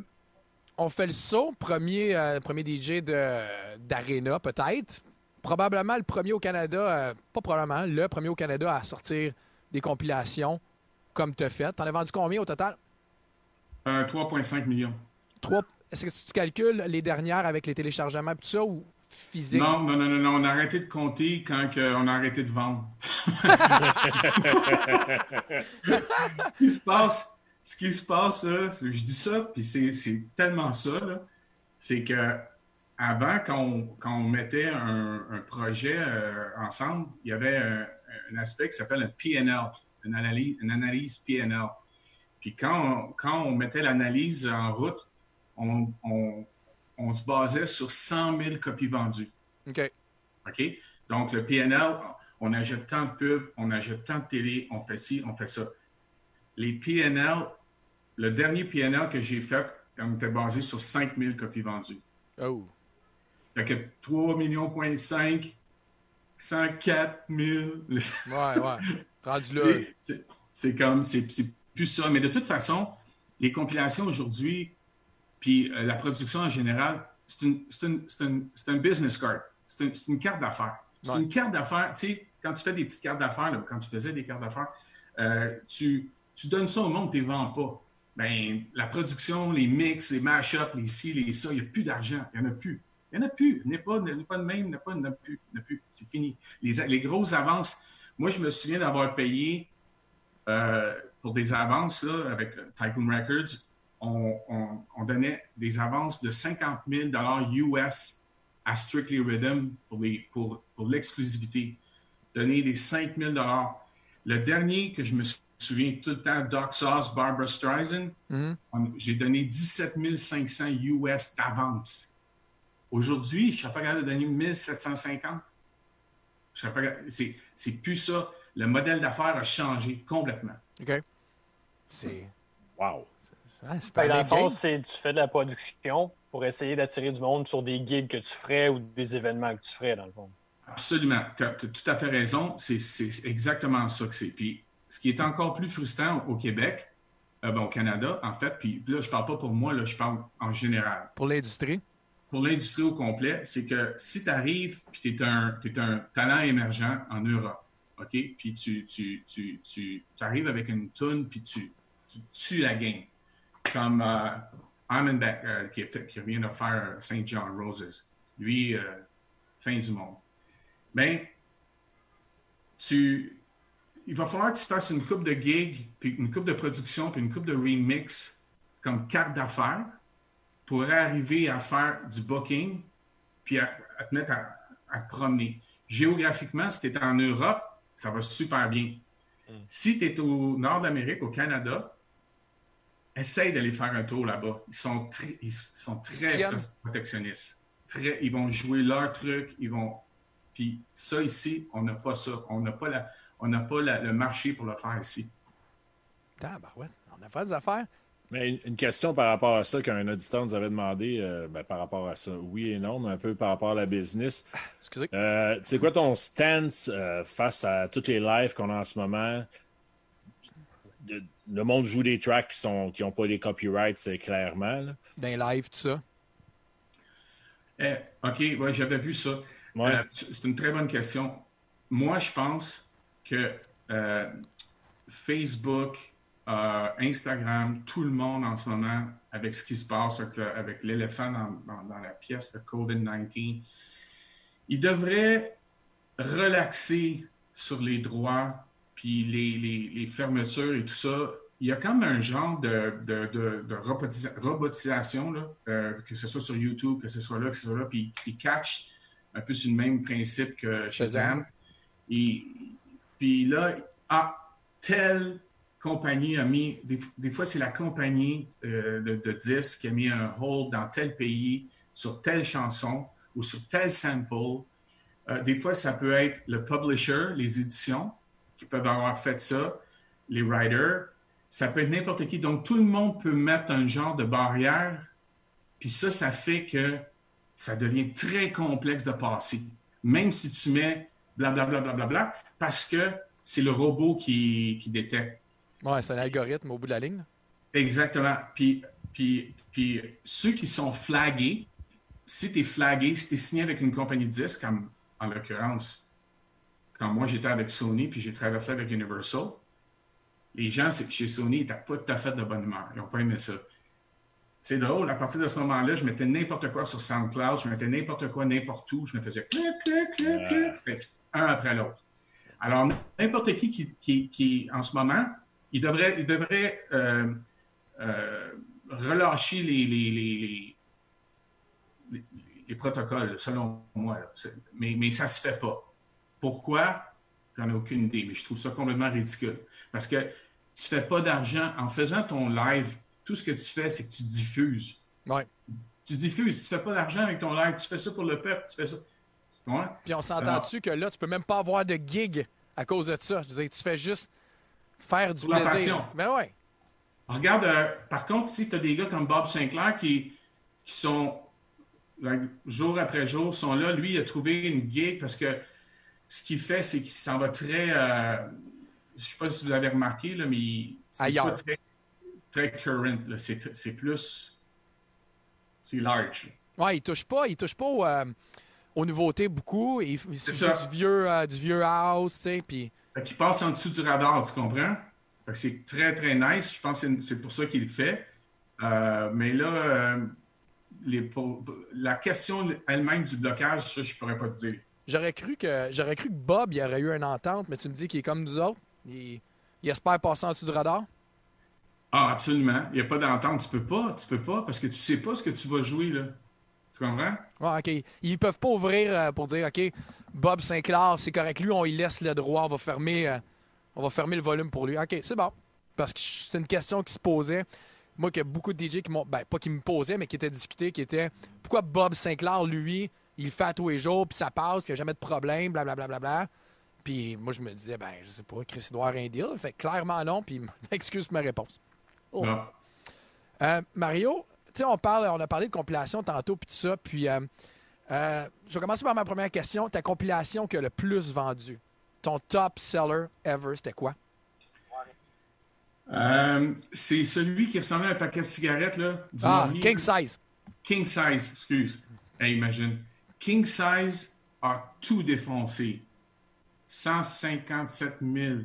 on fait le saut, premier, euh, premier DJ de- d'Arena, peut-être. Probablement le premier au Canada, euh, pas probablement, le premier au Canada à sortir des compilations comme tu as fait. T'en as vendu combien au total? Euh, 3,5 millions. Trois. Est-ce que tu calcules les dernières avec les téléchargements et tout ça ou physique? Non, non, non, non, non, on a arrêté de compter quand on a arrêté de vendre. ce qui se passe, ce qui se passe, là, je dis ça, puis c'est tellement ça, c'est que avant, quand on, quand on mettait un, un projet euh, ensemble, il y avait un, un aspect qui s'appelle un PNL, une analyse, une analyse PNL. Puis quand on, quand on mettait l'analyse en route, on, on- on se basait sur 100 000 copies vendues. OK. OK? Donc, le PNL, on achète tant de pubs, on achète tant de télé, on fait ci, on fait ça. Les PNL, le dernier PNL que j'ai fait, on était basé sur 5 000 copies vendues. Oh. Fait que 3 millions, 5, 104 000. le- Ouais, ouais. Rendu là. C'est- comme, c'est plus ça. Mais de toute façon, les compilations aujourd'hui, puis euh, la production en général, c'est un business card. C'est une, carte d'affaires. C'est Ouais. une carte d'affaires. Tu sais, quand tu fais des petites cartes d'affaires, quand tu faisais des cartes d'affaires, euh, tu, tu donnes ça au monde, tu ne vends pas. Ben, la production, les mix, les mash-ups, les ci, les ça, il n'y a plus d'argent. Il n'y en a plus. Il n'y en a plus. Il n'y pas, pas de même, il n'y en a pas, il plus. Il n'y a plus. C'est fini. Les, les grosses avances. Moi, je me souviens d'avoir payé euh, pour des avances là, avec Tycoon Records. On, on- on donnait des avances de 50 000 US à Strictly Rhythm pour, les- pour, l'exclusivité. Donner des 5 000 Le dernier que je me souviens tout le temps, Doc Sauce, Barbara Streisand, Mhm. on- j'ai donné 17 500 US d'avance. Aujourd'hui, je ne serais pas capable de donner 1750. Je pas C'est, c'est plus ça. Le modèle d'affaires a changé complètement. OK. C'est. Wow. C'est pas dans le fond, c'est tu fais de la production pour essayer d'attirer du monde sur des gigs que tu ferais ou des événements que tu ferais, dans le fond. Absolument. Tu as, tout à fait raison. C'est, c'est exactement ça que c'est. Puis, ce qui est encore plus frustrant au Québec, euh, ben, au Canada, en fait, puis là, je parle pas pour moi, là, je parle en général. Pour l'industrie? pour l'industrie au complet, c'est que si tu arrives et tu es un, un talent émergent en Europe, OK? Puis tu, tu, tu, tu arrives avec une toune puis tu, tu tues la game. Comme euh, Armenbeck, euh, qui, vient de faire St. John Roses. Lui, euh, fin du monde. Mais tu, il va falloir que tu fasses une coupe de gigs, puis une coupe de production, puis une coupe de remix comme carte d'affaires pour arriver à faire du booking puis à, à te mettre à, à te promener. Géographiquement, si tu es en Europe, ça va super bien. Si tu es au nord d'Amérique, au Canada, essaye d'aller faire un tour là-bas. Ils sont, très- ils sont très protectionnistes. Très, ils vont jouer leur truc, ils vont. Puis ça ici, on n'a pas ça. On n'a pas, la, on n'a pas la- le marché pour le faire ici. Tabarouette. On a fait des affaires. Mais une- question par rapport à ça qu'un auditeur nous avait demandé, euh, ben, par rapport à ça, oui et non, mais un peu par rapport à la business. Excusez. Euh, c'est quoi ton stance euh, face à toutes les lives qu'on a en ce moment? Le monde joue des tracks qui sont qui n'ont pas les copyrights, c'est clairement. là. D'un live, tout ça. Eh, OK, ouais, j'avais vu ça. Ouais. Euh, c'est une très bonne question. Moi, je pense que euh, Facebook, euh, Instagram, tout le monde en ce moment, avec ce qui se passe avec, l'éléphant dans, dans- dans la pièce de COVID-19, ils devraient relaxer sur les droits, puis les, les- les fermetures et tout ça. Il y a comme un genre de, de, de- de robotisa- robotisation, là, euh, que ce soit sur YouTube, que ce soit là, que ce soit là, puis ils catchent un peu sur le même principe que. Shazam. Et puis là, ah, telle compagnie a mis, des, fois c'est la compagnie euh, de, de disques qui a mis un hold dans tel pays sur telle chanson ou sur tel sample. Euh, des fois, ça peut être le publisher, les éditions qui peuvent avoir fait ça, les writers. Ça peut être n'importe qui. Donc, tout le monde peut mettre un genre de barrière. Puis ça, ça fait que ça devient très complexe de passer. Même si tu mets blablabla, bla, bla, bla, parce que c'est le robot qui, qui détecte. Ouais, c'est un algorithme au bout de la ligne. Exactement. Puis, puis, puis ceux qui sont flagués, si tu es flagué, si tu es signé avec une compagnie de disques, comme en l'occurrence, quand moi j'étais avec Sony puis j'ai traversé avec Universal, les gens c'est- chez Sony n'étaient pas tout à fait de bonne humeur. Ils n'ont pas aimé ça. C'est drôle, à partir de ce moment-là, je mettais n'importe quoi sur SoundCloud, je mettais n'importe quoi n'importe où, je me faisais clic, clic, clic, clic, un après l'autre. Alors, n'importe qui qui, qui, qui, en ce moment, il devrait, il devrait euh, euh, relâcher les, les, les, les, les- les protocoles, selon moi. là. Mais, mais ça ne se fait pas. Pourquoi? J'en ai aucune idée, mais je trouve ça complètement ridicule. Parce que tu ne fais pas d'argent. En faisant ton live, tout ce que tu fais, c'est que tu diffuses. Ouais. Tu diffuses. Tu ne fais pas d'argent avec ton live. Tu fais ça pour le peuple. Tu fais ça. Puis on s'entend-tu que là, tu peux même pas avoir de gig à cause de ça? Je veux dire, tu fais juste faire du Pour la plaisir. passion. Ben ouais. Regarde, euh, par contre, si tu as des gars comme Bob Sinclair qui, qui sont, jour après jour, sont là, lui, il a trouvé une gig parce que ce qu'il fait, c'est qu'il s'en va très. euh, je sais pas si vous avez remarqué, là, mais Ailleurs. pas très, très current. C'est plus. C'est large. Ouais, il touche pas, il touche pas au, euh, aux nouveautés beaucoup. Il, il ça. du vieux, euh, du vieux house, tu sais, puis Fait qu'il passe en dessous du radar, tu comprends? C'est très, très nice. Je pense que c'est- pour ça qu'il le fait. Euh, mais là, les- la question elle-même du blocage, ça, je pourrais pas te dire. j'aurais cru que j'aurais cru que Bob il aurait eu une entente, mais tu me dis qu'il est comme nous autres. Il, il espère passer en dessous du radar. Ah, absolument. Il n'y a pas d'entente. Tu peux pas, tu peux pas, parce que tu sais pas ce que tu vas jouer, là. Tu comprends? Ouais, OK. Ils peuvent pas ouvrir euh, pour dire OK, Bob Sinclair, c'est correct. Lui, on lui laisse le droit, on va fermer, euh, on va fermer le volume pour lui. OK, c'est bon. Parce que c'est une question qui se posait. Moi, que beaucoup de DJ qui m'ont. Ben, pas qui me posaient, mais qui étaient discutés, qui était pourquoi Bob Sinclair, lui, il le fait à tous les jours, puis ça passe, puis il n'y a jamais de problème, blablabla. Bla, bla, bla. Puis moi, je me disais, ben, je sais pas, Chris il doit avoir un deal. Fait clairement non, puis excuse ma réponse. Oh. Euh, Mario, on parle, on a parlé de compilation tantôt puis tout ça, puis euh, euh, je vais commencer par ma première question. Ta compilation qui a le plus vendu, ton top seller ever, c'était quoi? C'est celui qui ressemblait à un paquet de cigarettes, là. Du Ah. King Size. King Size, excuse. Imagine. King Size a tout défoncé. 157 000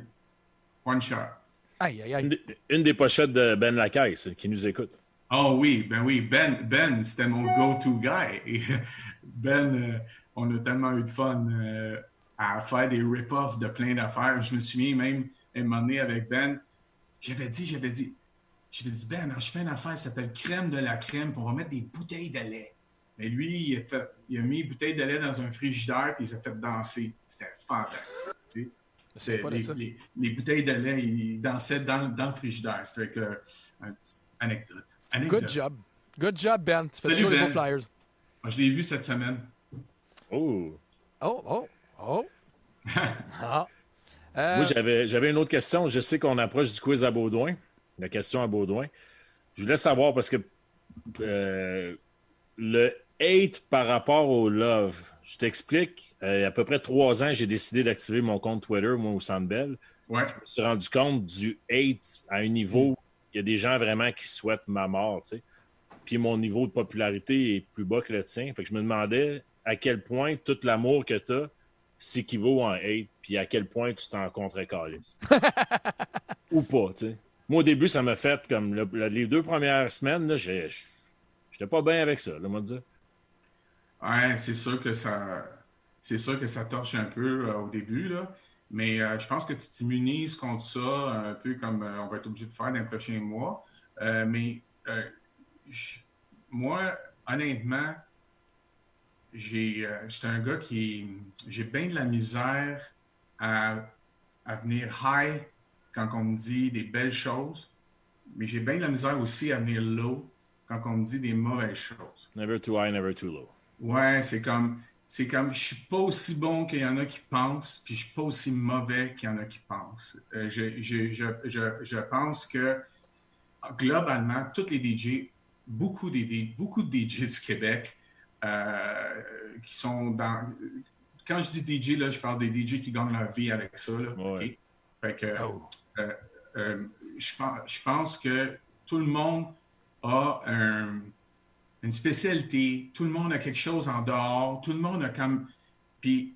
one shot. Aïe, aïe, Une, aïe. des- une des pochettes de Ben Lacaille, qui nous écoute. Oh oui, ben oui, Ben, Ben c'était mon go-to guy. Et ben, euh, on a tellement eu de fun euh, à faire des rip-offs de plein d'affaires. Je me souviens même, un moment donné avec Ben, j'avais dit, j'avais dit, j'avais dit, Ben, je fais une affaire, ça s'appelle crème de la crème, puis on va mettre des bouteilles de lait. Mais lui, il a, fait, il a mis une bouteille de lait dans un frigidaire, puis il s'est fait danser. C'était fantastique. Pas de les, ça. les- les bouteilles de lait, il dansait dans, dans le frigidaire. C'était que, une petite anecdote. Anecdote. Good job. Good job, Ben. Tu fais toujours les beaux flyers. Moi, Je l'ai vu cette semaine. Oh! Oh, oh, oh. ah. Euh, Moi, j'avais, j'avais une autre question. Je sais qu'on approche du quiz à Baudouin, la question à Baudouin. Je voulais savoir parce que euh, le hate par rapport au love, je t'explique. Euh, il y a à peu près trois ans, j'ai décidé d'activer mon compte Twitter, moi, au Sandbell. Ouais. Je me suis rendu compte du hate à un niveau. Il y a des gens vraiment qui souhaitent ma mort, tu sais. Puis mon niveau de popularité est plus bas que le tien. Fait que je me demandais à quel point tout l'amour que tu as s'équivaut en hate, puis à quel point tu t'en contre-calisses. Ou pas, tu sais. Moi, au début, ça m'a fait comme le- le- les deux premières semaines, j'étais pas bien avec ça, là, moi, dire. Ouais, c'est sûr que ça. C'est sûr que ça torche un peu euh, au début, là. Mais euh, je pense que tu t'immunises contre ça, un peu comme euh, on va être obligé de faire dans les prochains mois. Mais moi, honnêtement, j'ai, j'étais un gars qui, j'ai bien de la misère à, à venir high quand on me dit des belles choses, mais j'ai bien de la misère aussi à venir low quand on me dit des mauvaises choses. Never too high, never too low. Ouais, c'est comme, c'est comme, je suis pas aussi bon qu'il y en a qui pensent, puis je suis pas aussi mauvais qu'il y en a qui pensent. Euh, je, je, je, je, je pense que globalement, tous les DJ, beaucoup, des, beaucoup de DJ du Québec euh, qui sont dans. Quand je dis DJ, là, je parle des DJ qui gagnent leur vie avec ça. Là, Ouais. OK? Fait que, Oh. euh, euh, je, pense, je pense que tout le monde a un- une spécialité, tout le monde a quelque chose en dehors, tout le monde a comme. Puis,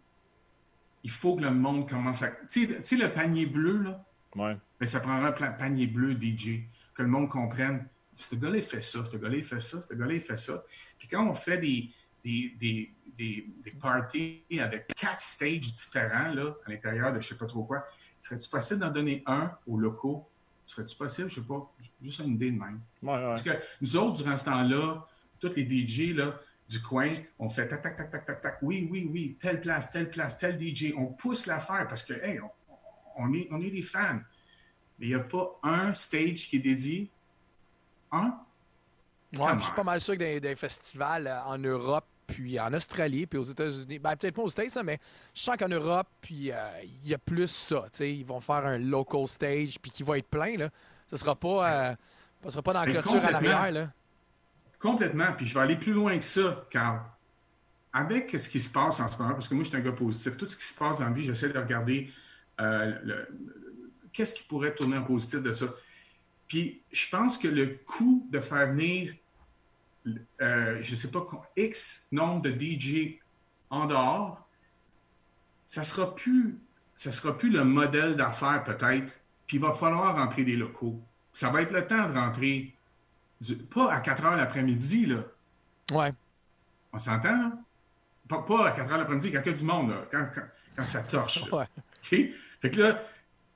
il faut que le monde commence à. Tu sais, le panier bleu, là, Ouais. ben, ça prendra un panier bleu DJ, que le monde comprenne. Ce gars-là, il fait ça, ce gars-là, il fait ça, ce gars-là, il fait ça. Puis quand on fait des, des, des, des, des parties avec quatre stages différents là, à l'intérieur de je sais pas trop quoi, serait-tu possible d'en donner un aux locaux? Serait-tu possible? Je sais pas, juste une idée de même. Ouais, ouais. Parce que nous autres, durant ce temps-là, tous les DJ là, du coin, on fait tac, tac, tac, tac, tac, tac, oui, oui, oui, telle place, telle place, tel DJ. On pousse l'affaire parce que, hey, on, on est, on est des fans. Mais il n'y a pas un stage qui est dédié. Un? Ouais, je suis pas mal sûr que dans des festivals euh, en Europe, puis en Australie, puis aux États-Unis, ben peut-être pas aux States, hein, mais je sens qu'en Europe, puis euh, il y a plus ça. Ils vont faire un local stage, puis qui va être plein. Là. Ce sera pas, euh, ça sera pas dans la clôture à l'arrière. Complètement. Puis je vais aller plus loin que ça, car avec ce qui se passe en ce moment, parce que moi, je suis un gars positif, tout ce qui se passe dans la vie, j'essaie de regarder euh, qu'est-ce qui pourrait tourner en positif de ça. Puis je pense que le coût de faire venir, euh, je ne sais pas, X nombre de DJ en dehors, ça sera plus, sera plus le modèle d'affaires peut-être, puis il va falloir rentrer des locaux. Ça va être le temps de rentrer du- pas à 4 heures l'après-midi, là. Ouais. On s'entend, là? Pas, pas à 4 heures l'après-midi, quand il y a du monde, là. Quand, quand- quand ça torche. là. Ouais. OK? Fait que là,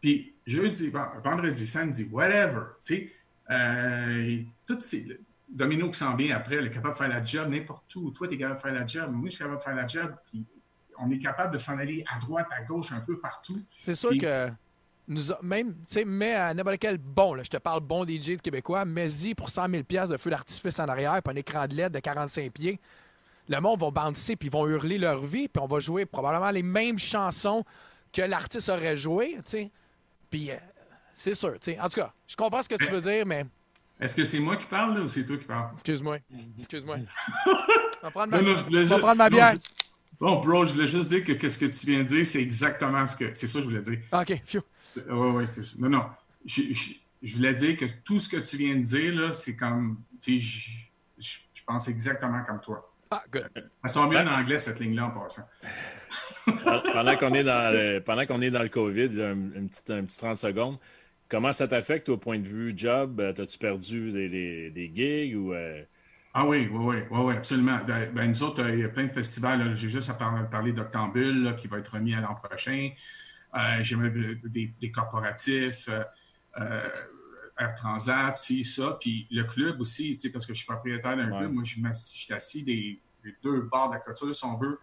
puis jeudi, ven- vendredi, samedi, whatever, tu sais, euh, tout ces... Domino qui s'en vient après, il est capable de faire la job n'importe où. Toi, tu es capable de faire la job. Moi, je suis capable de faire la job. Puis on est capable de s'en aller à droite, à gauche, un peu partout. C'est sûr Puis- que nous a- même, tu sais, mais à n'importe quel bon, là, je te parle bon DJ de Québécois, mais-y pour 100 000 pièces de feu d'artifice en arrière, puis un écran de LED de 45 pieds. Le monde va bouncer, puis ils vont hurler leur vie, puis on va jouer probablement les mêmes chansons que l'artiste aurait joué, tu sais. Puis euh, c'est sûr, tu sais. En tout cas, je comprends ce que tu veux dire, mais Est-ce que c'est moi qui parle, là, ou c'est toi qui parles? excuse-moi. Excuse-moi. On va prendre ma, Non, non, je prendre ma non, bière. je- Bon, bro, je voulais juste dire que qu'est-ce que tu viens de dire, c'est exactement ce que. C'est ça que je voulais dire. OK, phew. Oui, oui, c'est ça. Non, non. Je, je- je voulais dire que tout ce que tu viens de dire, là, c'est comme. Tu sais, je, je- je pense exactement comme toi. Ah, good. Ça sent mieux en anglais, cette ligne-là, en passant. Pendant qu'on est dans le, pendant qu'on est dans le COVID, là, un, une petite, un petit 30 secondes, comment ça t'affecte au point de vue job? Euh, T'as-tu perdu des, des, des gigs ou euh, Ah oui, oui, oui, oui, oui, absolument. Ben, ben, nous autres, euh, il y a plein de festivals. là. J'ai juste à par- parler d'Octambule, là, qui va être remis à l'an prochain. Euh, J'ai même des, des corporatifs, euh, euh, Air Transat, ci, ça. Puis le club aussi, tu sais, parce que je suis propriétaire d'un Ouais. club. Moi, je suis assis des, des deux bords de la clôture, si on veut.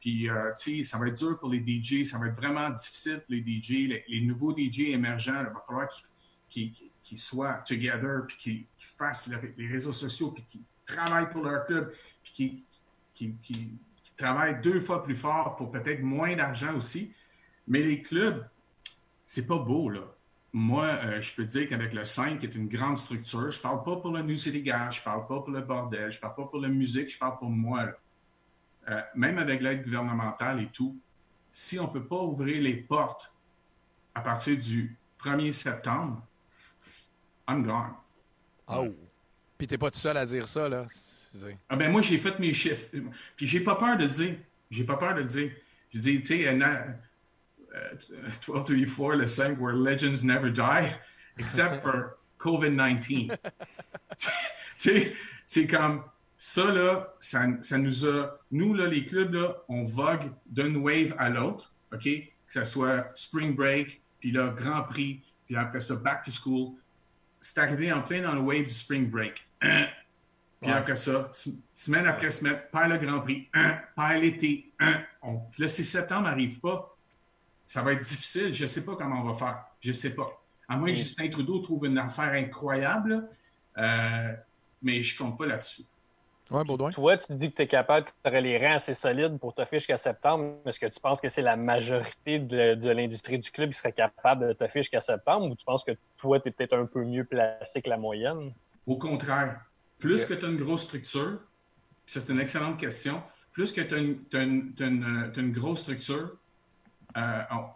Puis, euh, tu sais, ça va être dur pour les DJ. Ça va être vraiment difficile pour les DJ. Les, les nouveaux DJ émergents, il va falloir qu'ils soient together, puis qu'ils fassent le- les réseaux sociaux, puis qu'ils travaillent pour leur club, puis qu'ils travaillent deux fois plus fort pour peut-être moins d'argent aussi. Mais les clubs, c'est pas beau, là. Moi, euh, je peux te dire qu'avec le 5, qui est une grande structure, je parle pas pour le New City Gas, je parle pas pour le bordel, je parle pas pour la musique, je parle pour moi. là. Euh, même avec l'aide gouvernementale et tout, si on peut pas ouvrir les portes à partir du 1er septembre, I'm gone. Oh. Puis t'es pas tout seul à dire ça, là. Ah ben moi, j'ai fait mes chiffres. Puis j'ai pas peur de dire. J'ai pas peur de dire. Je dis, tu sais, 1234, le 5, where legends never die, except for COVID-19. tu sais, c'est comme ça, là, ça, ça nous a. Nous, là, les clubs, là, on vogue d'une wave à l'autre, OK? Que ce soit Spring Break, puis là, Grand Prix, puis après ça, Back to School. C'est arrivé en plein dans le wave du Spring Break. Hein? Puis Ouais. après ça, semaine après semaine, perd le Grand Prix, perd l'été, un. On... Là, si septembre n'arrive pas, ça va être difficile. Je ne sais pas comment on va faire. Je ne sais pas. À moins que Mm. Justin Trudeau trouve une affaire incroyable, euh, mais je compte pas là-dessus. Ouais, Baudouin. Toi, tu dis que tu es capable, tu aurais les reins assez solides pour t'offrir jusqu'à septembre. Est-ce que tu penses que c'est la majorité de, de l'industrie du club qui serait capable de t'offrir jusqu'à septembre ou tu penses que toi, tu es peut-être un peu mieux placé que la moyenne? Au contraire, plus que tu as une grosse structure, ça c'est une excellente question, plus que tu as, une, euh, une grosse structure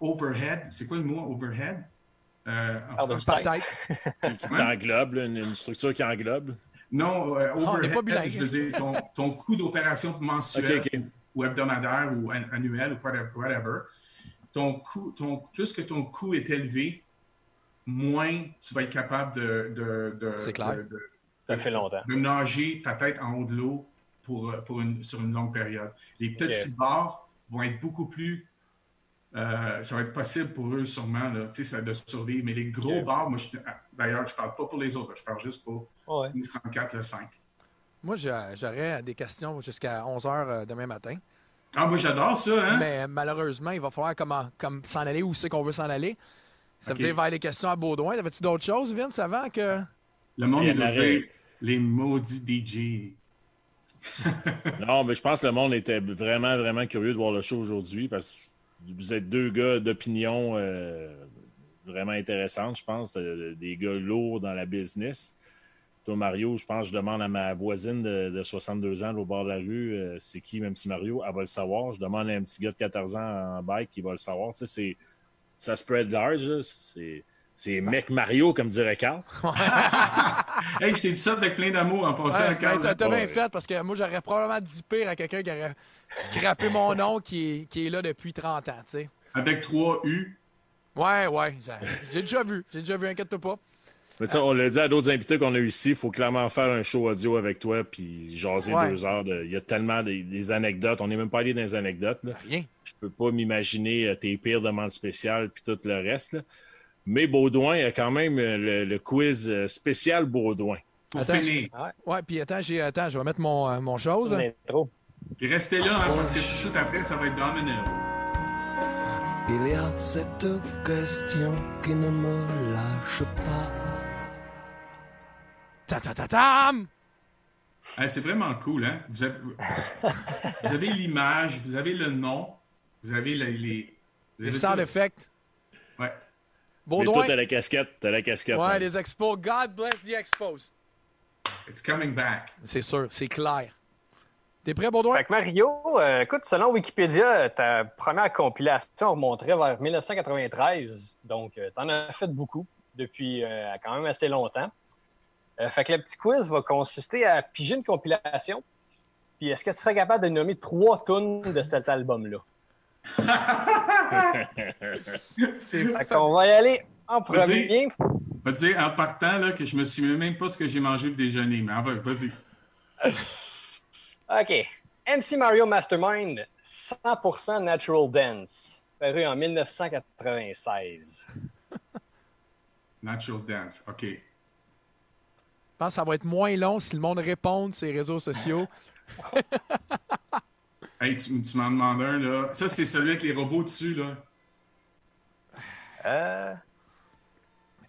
overhead, c'est quoi le mot overhead? Euh, en Pardon, français? Peut-être. Qui englobe, là, une, une structure qui englobe? Non, euh, Ah, overhead, pas bilingue. je veux dire, ton, ton coût d'opération mensuel Ok, ok. ou hebdomadaire ou an- annuel ou whatever, ton coût, ton, plus que ton coût est élevé, moins tu vas être capable de, de, de- C'est clair. de- de- Ça fait longtemps. de nager ta tête en haut de l'eau pour, pour une, sur une longue période. Les petits bars vont être beaucoup plus. Euh, ça va être possible pour eux sûrement là, tu sais, ça, de survivre. Mais les gros bars, moi, je- d'ailleurs, je parle pas pour les autres, je parle juste pour Ouais. le 34, le 5. Moi, j'aurais des questions jusqu'à 11h demain matin. Ah, moi, j'adore ça, hein? Mais malheureusement, il va falloir comment, comme s'en aller où c'est qu'on veut s'en aller. Ça Ok. veut dire vers les questions à Baudouin. Avais-tu d'autres choses, Vince, avant que. Le monde, Il doit de la règle. dire les maudits DJ. Non, mais je pense que le monde était vraiment, vraiment curieux de voir le show aujourd'hui parce que vous êtes deux gars d'opinion euh, vraiment intéressantes, je pense, euh, des gars lourds dans la business. Toi, Mario, je pense que je demande à ma voisine de, de 62 ans là, au bord de la rue, euh, c'est qui, même si Mario, elle va le savoir. Je demande à un petit gars de 14 ans en bike qui va le savoir. Tu sais, c'est, ça spread large. là. C'est, c'est mec Mario, comme dirait Carl. Hey, je t'ai dit ça avec plein d'amour en passant à Ouais, ben, Carl. t'as bien fait parce que moi, j'aurais probablement dit pire à quelqu'un qui aurait scrappé mon nom qui est, qui est là depuis 30 ans, tu sais. Avec 3 U. Ouais, ouais, j'ai- déjà vu. J'ai déjà vu, inquiète-toi pas. Mais tu sais, on l'a dit à d'autres invités qu'on a eu ici, il faut clairement faire un show audio avec toi puis jaser Ouais. deux heures. de- Il y a tellement des, des anecdotes. On n'est même pas allé dans les anecdotes. Là. Rien. Je peux pas m'imaginer euh, tes pires demandes spéciales puis tout le reste. là. Mais Baudouin a quand même euh, le, le quiz euh, spécial Baudouin. Pour Attends, finir. Ouais, puis attends, j'ai, attends, je vais mettre mon, mon chose. Intro. Puis restez là, hein, parce que tout de suite après, ça va être Domino. Il y a cette question qui ne me lâche pas. Ta ta ta tam! Hey, c'est vraiment cool, hein? Vous avez, vous avez l'image, vous avez le nom, vous avez les. les, vous Les avez sound tout. effects. Ouais. Mais toi, t'as la casquette. T'as la casquette. Ouais, hein. les expos. God bless the expos. It's coming back. C'est sûr, c'est clair. T'es prêt, Baudouin? Fait que Mario, euh, écoute, selon Wikipédia, ta première compilation remonterait vers 1993. Donc, tu t'en as fait beaucoup depuis euh, quand même assez longtemps. Euh, fait que le petit quiz va consister à piger une compilation. Puis, est-ce que tu serais capable de nommer trois tunes de cet album-là? C'est Fait qu'on va y aller en premier. Je vais te dire en partant là, que je me souviens même pas ce que j'ai mangé au déjeuner, mais en va- vas-y. OK. MC Mario Mastermind, 100% Natural Dance, paru en 1996. Natural Dance. OK. Je pense que ça va être moins long si le monde répond sur les réseaux sociaux. Hey, tu, tu m'en demandes un, là. Ça, c'est celui avec les robots dessus, là. Euh...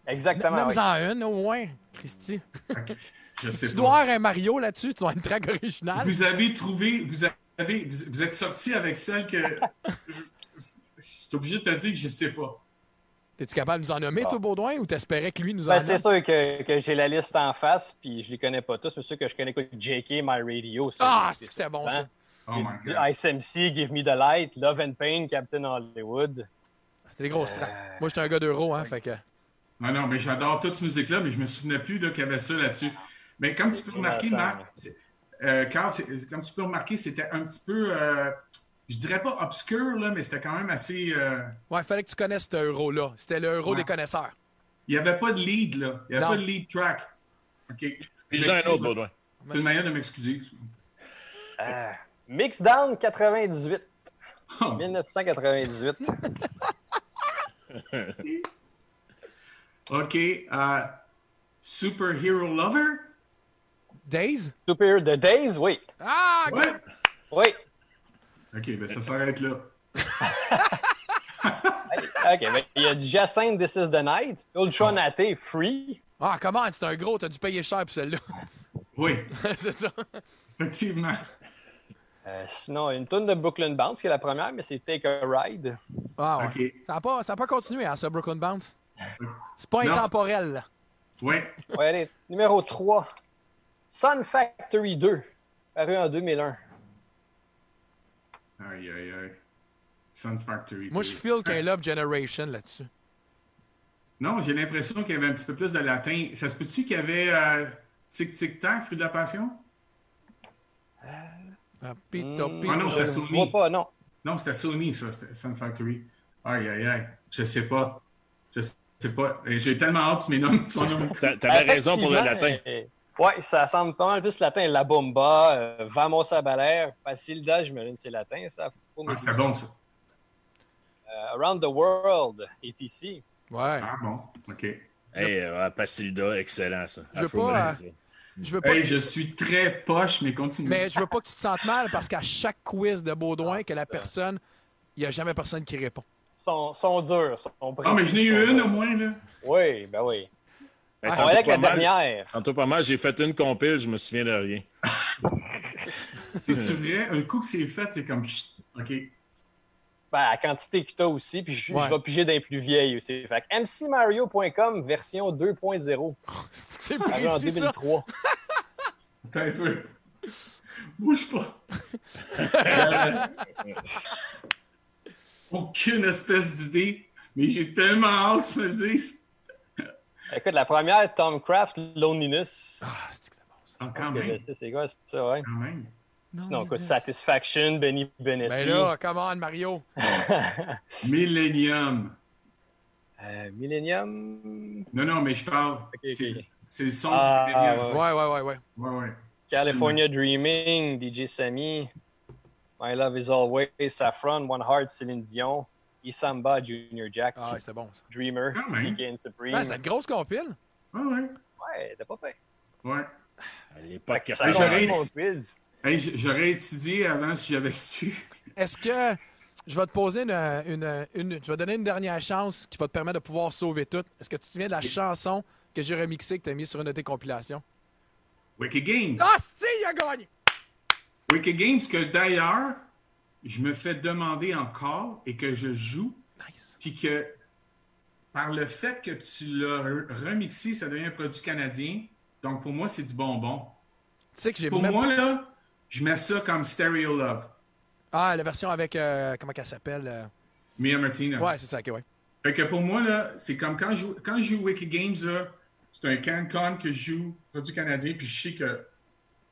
Exactement. oui. Nomme-en une, au moins, Christy. Ok. Je sais Tu pas. dois avoir un Mario là-dessus, tu dois avoir une track originale. Vous avez trouvé, vous avez, vous, vous êtes sorti avec celle que. Je suis obligé de te dire que je sais pas. Es-tu capable de nous en nommer, toi, Baudouin, ou t'espérais que lui nous en Ben, c'est sûr que, que j'ai la liste en face, puis je les connais pas tous, mais ceux que je connais, écoute, JK, My Radio. ça, Ah, c'est- c'est que c'était bon, ça. Oh J'ai my du god. ISMC, Give Me the Light, Love and Pain, Captain Hollywood. C'était des grosses tracks. Euh, Moi, j'étais un gars d'euro, hein, fait que... Non, non, mais j'adore toute cette musique-là, mais je me souvenais plus qu'il y avait ça là-dessus. Mais comme tu peux remarquer. Marc, euh, Carl, comme tu peux remarquer, c'était un petit peu, euh, je dirais pas obscur, là, mais c'était quand même assez. euh, Ouais, fallait que tu connaisses ce euro-là. C'était le euro Ouais. des connaisseurs. Il n'y avait pas de lead, là. Il n'y avait Non. pas de lead track. OK. Déjà un autre, Baudouin. C'est une manière de m'excuser. euh, Mixdown 98, Oh, 1998. OK. euh, Superhero Lover? Days? Superior The Days, oui. Ah! Ouais. Oui. OK, ben ça s'arrête là. OK, ben, il y a du Jacinthe This is the Night. Ultra Naté Free. Ah, comment? C'est un gros, t'as dû payer cher pour celle-là. Oui, c'est ça. effectivement. Euh, sinon, une tonne de Brooklyn Bounce, qui est la première, mais c'est Take a Ride. Ah, ouais. OK. Ça n'a pas, pas continué, hein, ça, Brooklyn Bounce? C'est pas Non. intemporel, là. Ouais. Ouais, allez, numéro 3. Sun Factory 2, paru en 2001. Aïe, aïe, aïe. Sun Factory. Moi, je feel qu'il y a un Love Generation là-dessus. Non, j'ai l'impression qu'il y avait un petit peu plus de latin. Ça se peut-tu qu'il y avait euh, Tic Tic Tac, Fruit de la Passion? Ah, pito, Hmm, pito. Ah non, c'était je Sony. pas, non. Non, c'était Sony, ça, c'était Sun Factory. Aïe, aïe, aïe. Je sais pas. Je sais pas. J'ai tellement hâte que tu m'énommes. tu m'en T'avais raison pour le latin. euh, ouais, ça semble pas mal plus latin. La Bomba, euh, Vamos a Baler, Facilda, j'imagine c'est latin, ça. Faut Ah, dire. bon, ça. Euh, Around the World, ETC. Ouais. Ah, bon. OK. Hey, euh, Pacilda, excellent ça. Je veux pas, ça. Je veux pas. Hey, je suis très poche, mais continue. Mais je veux pas que tu te sentes mal parce qu'à chaque quiz de Baudouin, Ah, que la c'est ça. personne, il n'y a jamais personne qui répond. Sont, sont durs, sont Ah, mais j'en ai eu une au moins, là. Oui, ben oui. Ben, On ça va en aller fait avec la pas mal. dernière. Tantôt pas mal, j'ai fait une compile, je me souviens de rien. C'est-tu vrai? Un coup que c'est fait, c'est comme. OK. Ben, la quantité que tu as aussi, puis je, Ouais. je vais piger d'un plus vieil aussi. Fait que mcmario.com version 2.0, C'est que c'est paru en précis, ça? 2003. Attends un peu. Bouge pas. Aucune espèce d'idée, mais j'ai tellement hâte que tu me le dises. Écoute, la première, Tom Craft, Loneliness. Ah, c'est que ça. Ah, quand je même. c'est quoi, c'est ça, ouais. Quand même. Sinon, écoute, Satisfaction, Benny Benassi. Ben là, come on, Mario. Millennium. Euh, Millennium, Non, non, mais je parle. c'est, ok. c'est le son Ah, du Millennium. Ouais, ouais, ouais, ouais. Ouais, ouais. California Dreaming, DJ Sammy. My Love is Always, Saffron, One Heart, Céline Dion. Isamba, Junior Jack. Ah, c'était bon, ça. Dreamer. Weekend Supreme. Ah, c'était une grosse compile. Ouais, ouais. Ouais, t'as pas fait. Ouais. À l'époque, que Ça j'aurais- étudié avant si j'avais su. Est-ce que je vais te poser une, une, une- Je vais donner une dernière chance qui va te permettre de pouvoir sauver tout. Est-ce que tu te souviens de la chanson que j'ai remixée que tu as mise sur une de tes compilations? Wicked Games. Ah, si, il a gagné! Wicked Games que d'ailleurs, je me fais demander encore et que je joue, Nice. puis que par le fait que tu l'as re- remixé, ça devient un produit canadien. Donc pour moi, c'est du bonbon. Tu sais que j'ai Pour même moi, là, je mets ça comme Stereo Love. Ah, la version avec. euh, comment qu'elle s'appelle? euh, Mia Martina. Ouais, c'est ça, ok, ouais. Fait que pour moi, là, c'est comme quand je, joue- quand je joue Wicked Games, là, c'est un CanCon que je joue, produit canadien, puis je sais que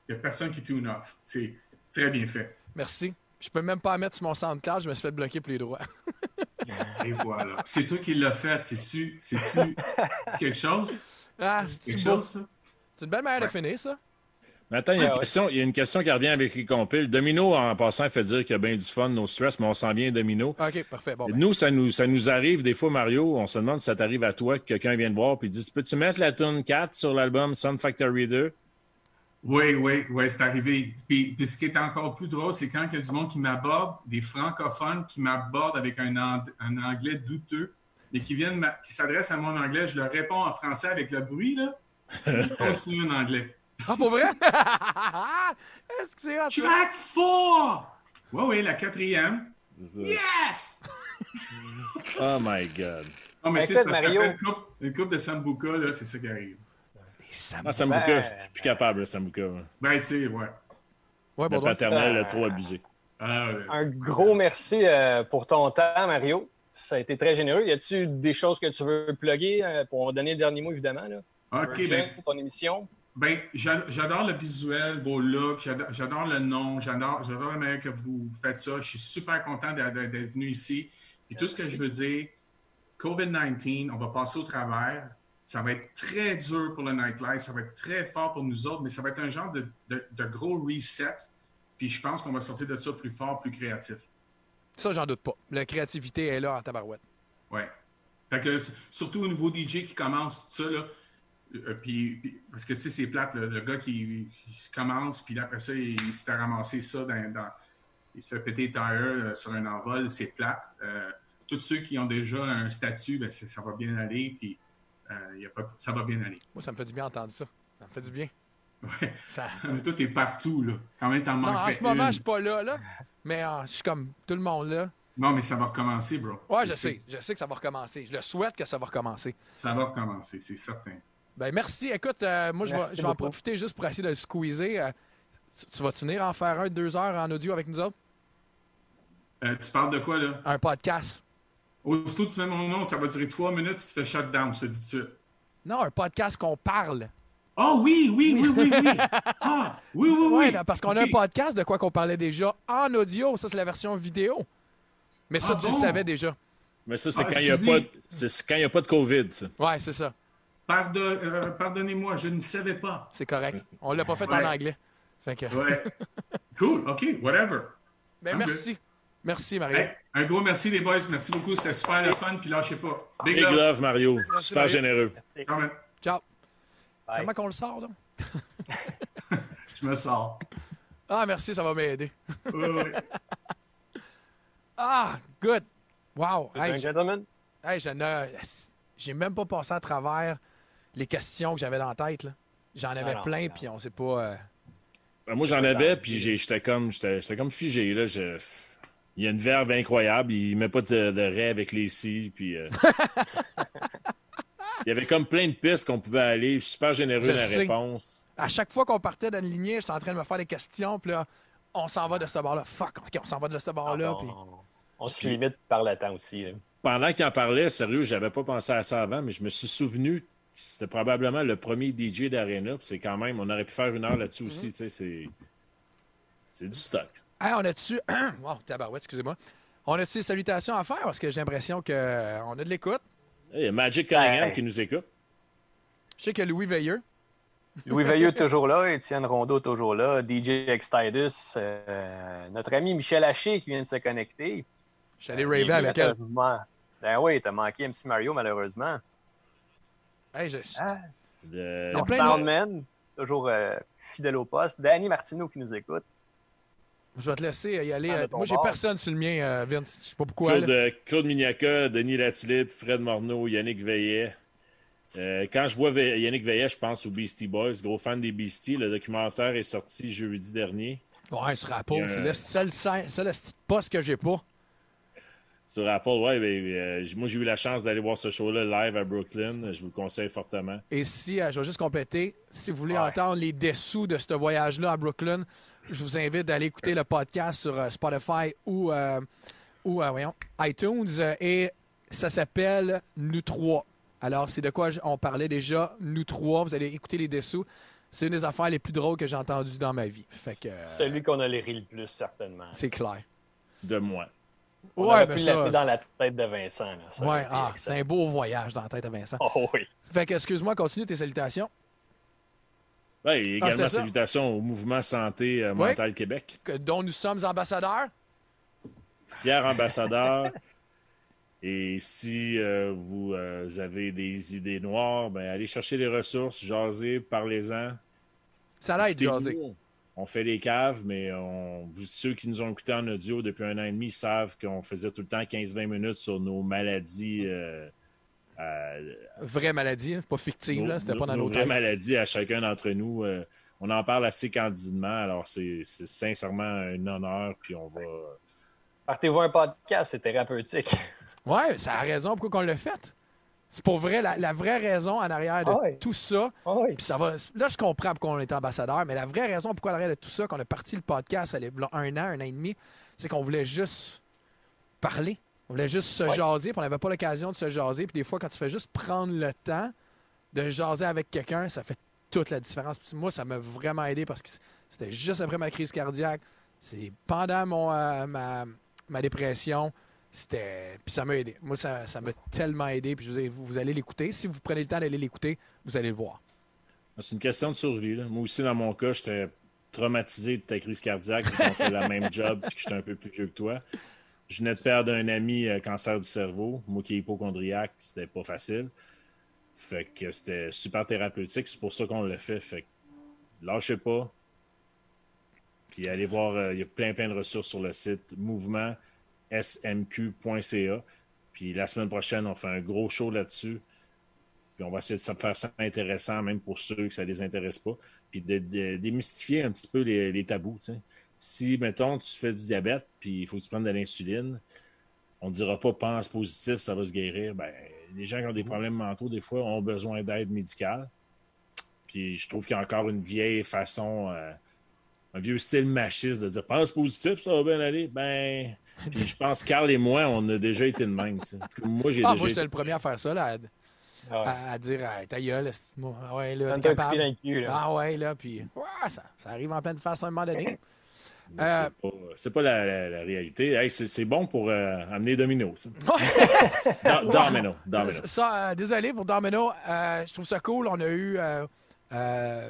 n'y a personne qui tune off. C'est très bien fait. Merci. Je peux même pas mettre sur mon SoundCloud, je me suis fait bloquer pour les droits. Et voilà. C'est toi qui l'as fait. C'est-tu c'est-tu- c'est quelque chose? Ah, C'est c'est quelque beau? chose, ça? C'est une belle manière de finir, ça. Mais attends, il y, a une question, il y a une question qui revient avec les compiles. Domino, en passant, fait dire qu'il y a bien du fun, no stress, mais on sent bien Domino. Ok, parfait. Bon, ben. Nous, ça nous, ça nous arrive des fois, Mario, on se demande si ça t'arrive à toi, que quelqu'un vient de voir et dit Peux-tu mettre la tune 4 sur l'album Sun Factory 2 Oui, oui, oui, c'est arrivé. Puis, puis ce qui est encore plus drôle, c'est quand il y a du monde qui m'aborde, des francophones qui m'abordent avec un, an- un anglais douteux, et qui viennent, qui s'adressent à mon anglais, je leur réponds en français avec le bruit, là. Ils continuent en anglais. Ah, pour vrai? Est-ce que c'est ça? Track 4! Oui, oui, la quatrième. Yes! Oh my God. Non, mais tu sais, Écoute, c'est parce Mario. qu'après une coupe, une coupe de Sambuca, là, c'est ça qui arrive. Les Sam- Ah, Sambuca, Ben- je suis plus capable, là. Ben, tu sais, ouais. Ouais, Le bon, donc. paternel Euh, a trop abusé. Ah, ouais. Un gros merci euh, pour ton temps, Mario. Ça a été très généreux. Y a-tu des choses que tu veux plugger euh, pour on va donner le dernier mot, évidemment? Là? OK, Virgin, ben, ton émission. Ben, j'a- j'adore le visuel, vos looks, j'adore- le nom, j'adore j'adore la manière que vous faites ça. Je suis super content d'être d'être venu ici. Et tout ce que je veux dire, COVID-19, on va passer au travers. Ça va être très dur pour le nightlife, ça va être très fort pour nous autres, mais ça va être un genre de, de- de gros reset. Puis je pense qu'on va sortir de ça plus fort, plus créatif. Ça, j'en doute pas. La créativité est là en tabarouette. Ouais. Fait que, surtout au niveau DJ qui commence, tout ça, là, Euh, puis, puis- parce que tu sais, c'est plate, le, le gars qui, qui commence, puis après ça, il, il se fait ramasser ça dans. dans- il se fait péter les tires euh, sur un envol, c'est plate. Euh, tous ceux qui ont déjà un statut, ben, c'est- ça va bien aller, puis euh, il y a pas, ça va bien aller. Moi, ça me fait du bien d'entendre ça. Ça me fait du bien. Ouais. Ça... Mais toi, t'es partout, là. Quand même, t'en Non, en ce moment, je suis pas là, là. Mais euh, je suis comme tout le monde là. Non, mais ça va recommencer, bro. Ouais, je sais. Je sais que ça va recommencer. Je le souhaite que ça va recommencer. Ça va recommencer, c'est certain. Ben merci. Écoute, euh, moi, je vais, Merci je vais en profiter juste pour essayer de le squeezer. Euh, tu, tu vas-tu venir en faire un, deux heures en audio avec nous autres? Euh, tu parles de quoi, là? Un podcast. Aussitôt que tu mets mon nom, ça va durer trois minutes, tu te fais shut down, je te dis suite. Non, un podcast qu'on parle. Oh oui, oui, oui, oui, oui. Ah, oui, oui, oui. Ouais, là, parce qu'on a un podcast de quoi qu'on parlait déjà en audio. Ça, c'est la version vidéo. Mais ça, Ah tu bon? le savais déjà. Mais ça, c'est Ah, quand il n'y a, excusez. pas de- c'est quand il y a pas de COVID. ça. Ouais, c'est ça. Pardon- euh, Pardonnez-moi, je ne savais pas. C'est correct. On l'a pas fait Ouais. en anglais. Fait que... Ouais. cool, OK, whatever. Ben, merci. Merci, Mario. Hey, un gros merci, les boys. Merci beaucoup. C'était super le fun. Puis lâchez pas. Big, Big love. love, Mario. Merci, Super Mario. généreux. Ciao. Bye. Comment qu'on le sort, là? je me sors. Ah, merci, ça va m'aider. Ouais, ouais. Ah, good. Wow. C'est Hey, un j- gentleman? hey, je ne- j'ai même pas passé à travers les questions que j'avais dans la tête. là. J'en avais non, plein, non. puis on sait pas. euh, Ben, moi, j'en avais, puis j'étais comme, j'étais j'étais comme figé. Là. Je- Il y a une verve incroyable. Il met pas de, de raie avec les cils. Puis, euh, Il y avait comme plein de pistes qu'on pouvait aller. Super généreux Je dans la sais. réponse. À chaque fois qu'on partait d'une lignée, j'étais en train de me faire des questions, puis là, on s'en va de ce bord-là. Fuck, OK, on s'en va de ce bord-là. on, puis- on se limite par le temps aussi. là. Pendant qu'il en parlait, sérieux, j'avais pas pensé à ça avant, mais je me suis souvenu que c'était probablement le premier DJ d'Arena. puis C'est quand même, on aurait pu faire une heure là-dessus Mhm. aussi. tu sais, C'est c'est du stock. Hey, on a-tu. wow, tabarouette, excusez-moi. On a-tu des salutations à faire? Parce que j'ai l'impression qu'on a de l'écoute. Il y a Magic Cunningham qui nous écoute. Je sais que Louis Veilleux. Louis Veilleux est toujours là, Étienne Rondeau est toujours là, DJ Extidus, euh, notre ami Michel Haché qui vient de se connecter. Je suis allé raver avec elle. Ben oui, t'as manqué MC Mario malheureusement. Hey, je- Ah, De- plein de- Soundman, toujours euh, fidèle au poste. Danny Martineau qui nous écoute. Je vais te laisser y aller. Ah, euh, Moi, j'ai personne sur le mien, euh, Vince. Je sais pas pourquoi. Claude, euh, Claude Mignaca, Denis Latulippe, Fred Morneau, Yannick Veillet. Euh, quand je vois Ve- Yannick Veillet, je pense aux Beastie Boys, gros fan des Beastie. Le documentaire est sorti jeudi dernier Ouais, y a C'est le seul, seul petit poste que j'ai pas. Sur Apple. Ouais, ben, euh, moi, j'ai eu la chance d'aller voir ce show-là live à Brooklyn. Je vous le conseille fortement. Et si, euh, je vais juste compléter, si vous voulez Ouais. entendre les dessous de ce voyage-là à Brooklyn, je vous invite d'aller écouter le podcast sur euh, Spotify ou, euh, ou euh, voyons, iTunes. euh, et ça s'appelle Nous trois. Alors, c'est de quoi on parlait déjà, Nous trois. Vous allez écouter les dessous. C'est une des affaires les plus drôles que j'ai entendues dans ma vie. Fait que euh, Celui qu'on a les ri le plus, certainement. c'est clair. De moi. On Ouais, mais pu ça. dans la tête de Vincent. Là. Ça aurait Ouais, ah, c'est un beau voyage dans la tête à Vincent. Oh oui. Fait que, excuse-moi, continue tes salutations. Ouais, et Ah, également, salutations au mouvement Santé euh, Ouais. Mental Québec. que- dont nous sommes ambassadeurs? Fier ambassadeur. Et si euh, vous euh, avez des idées noires, ben, allez chercher les ressources, jasez, parlez-en. Ça l'aide. José. On fait les caves, mais on, vous- ceux qui nous ont écoutés en audio depuis un an et demi savent qu'on faisait tout le temps 15-20 minutes sur nos maladies. euh, à- Vraie maladie, hein, pas fictive, nos- là, c'était nos- pas dans nos nos vraies maladies à chacun d'entre nous. euh, on en parle assez candidement, alors c'est c'est sincèrement un honneur, puis on va. Partez-vous un podcast, c'est thérapeutique. Ouais, ça a raison pourquoi on l'a fait? C'est pour vrai, la, la vraie raison en arrière de Ah tout ça. Oui. Puis ça va. Là, je comprends pourquoi on est ambassadeur, mais la vraie raison pourquoi en arrière de tout ça, qu'on a parti le podcast il y a un an, un an et demi, c'est qu'on voulait juste parler. On voulait juste se jaser, puis on n'avait pas l'occasion de se jaser. Puis des fois, quand tu fais juste prendre le temps de jaser avec quelqu'un, ça fait toute la différence. Puis moi, ça m'a vraiment aidé parce que c'était juste après ma crise cardiaque. C'est pendant mon, euh, ma, ma dépression. C'était. Puis ça m'a aidé. Moi, ça m'a tellement aidé. Puis vous, allez l'écouter. Si vous prenez le temps d'aller l'écouter, vous allez le voir. C'est une question de survie. Moi aussi, dans mon cas, j'étais traumatisé de ta crise cardiaque, qu'on fait la même job, puis que j'étais un peu plus vieux que toi. Je venais de perdre un ami euh, cancer du cerveau. Moi qui est hypochondriaque, c'était pas facile. Fait que c'était super thérapeutique. C'est pour ça qu'on l'a fait. Fait que lâchez pas. Puis allez voir, euh, il y a plein plein de ressources sur le site mouvement smq.ca. Puis la semaine prochaine, on fait un gros show là-dessus. Puis on va essayer de faire ça intéressant, même pour ceux que ça ne les intéresse pas. Puis de, démystifier un petit peu les, les tabous. Si, mettons, tu fais du diabète, puis il faut que tu prennes de l'insuline, on ne dira pas pense positif, ça va se guérir. Ben, les gens qui ont des problèmes mentaux, des fois, ont besoin d'aide médicale. Puis je trouve qu'il y a encore une vieille façon, euh, un vieux style machiste de dire pense positif, ça va bien aller. Ben, puis je pense que Carl et moi, on a déjà été de même. tu sais. En tout cas, Moi, j'ai Ah, déjà moi, été- j'étais le premier à faire ça, là, à, Ah ouais. à- à dire hey, ta gueule, c'est- moi, ah ouais, là, t'es capable. pied dans le cul, là. Ah ouais, là, puis ouais, ça, ça arrive en pleine face à un moment donné. Euh, C'est pas, la, la- la réalité. Hey, c'est, bon pour euh, amener Domino. Ça. Do- Domino. Domino. Ça, euh, désolé pour Domino. euh, je trouve ça cool. On a eu euh, euh,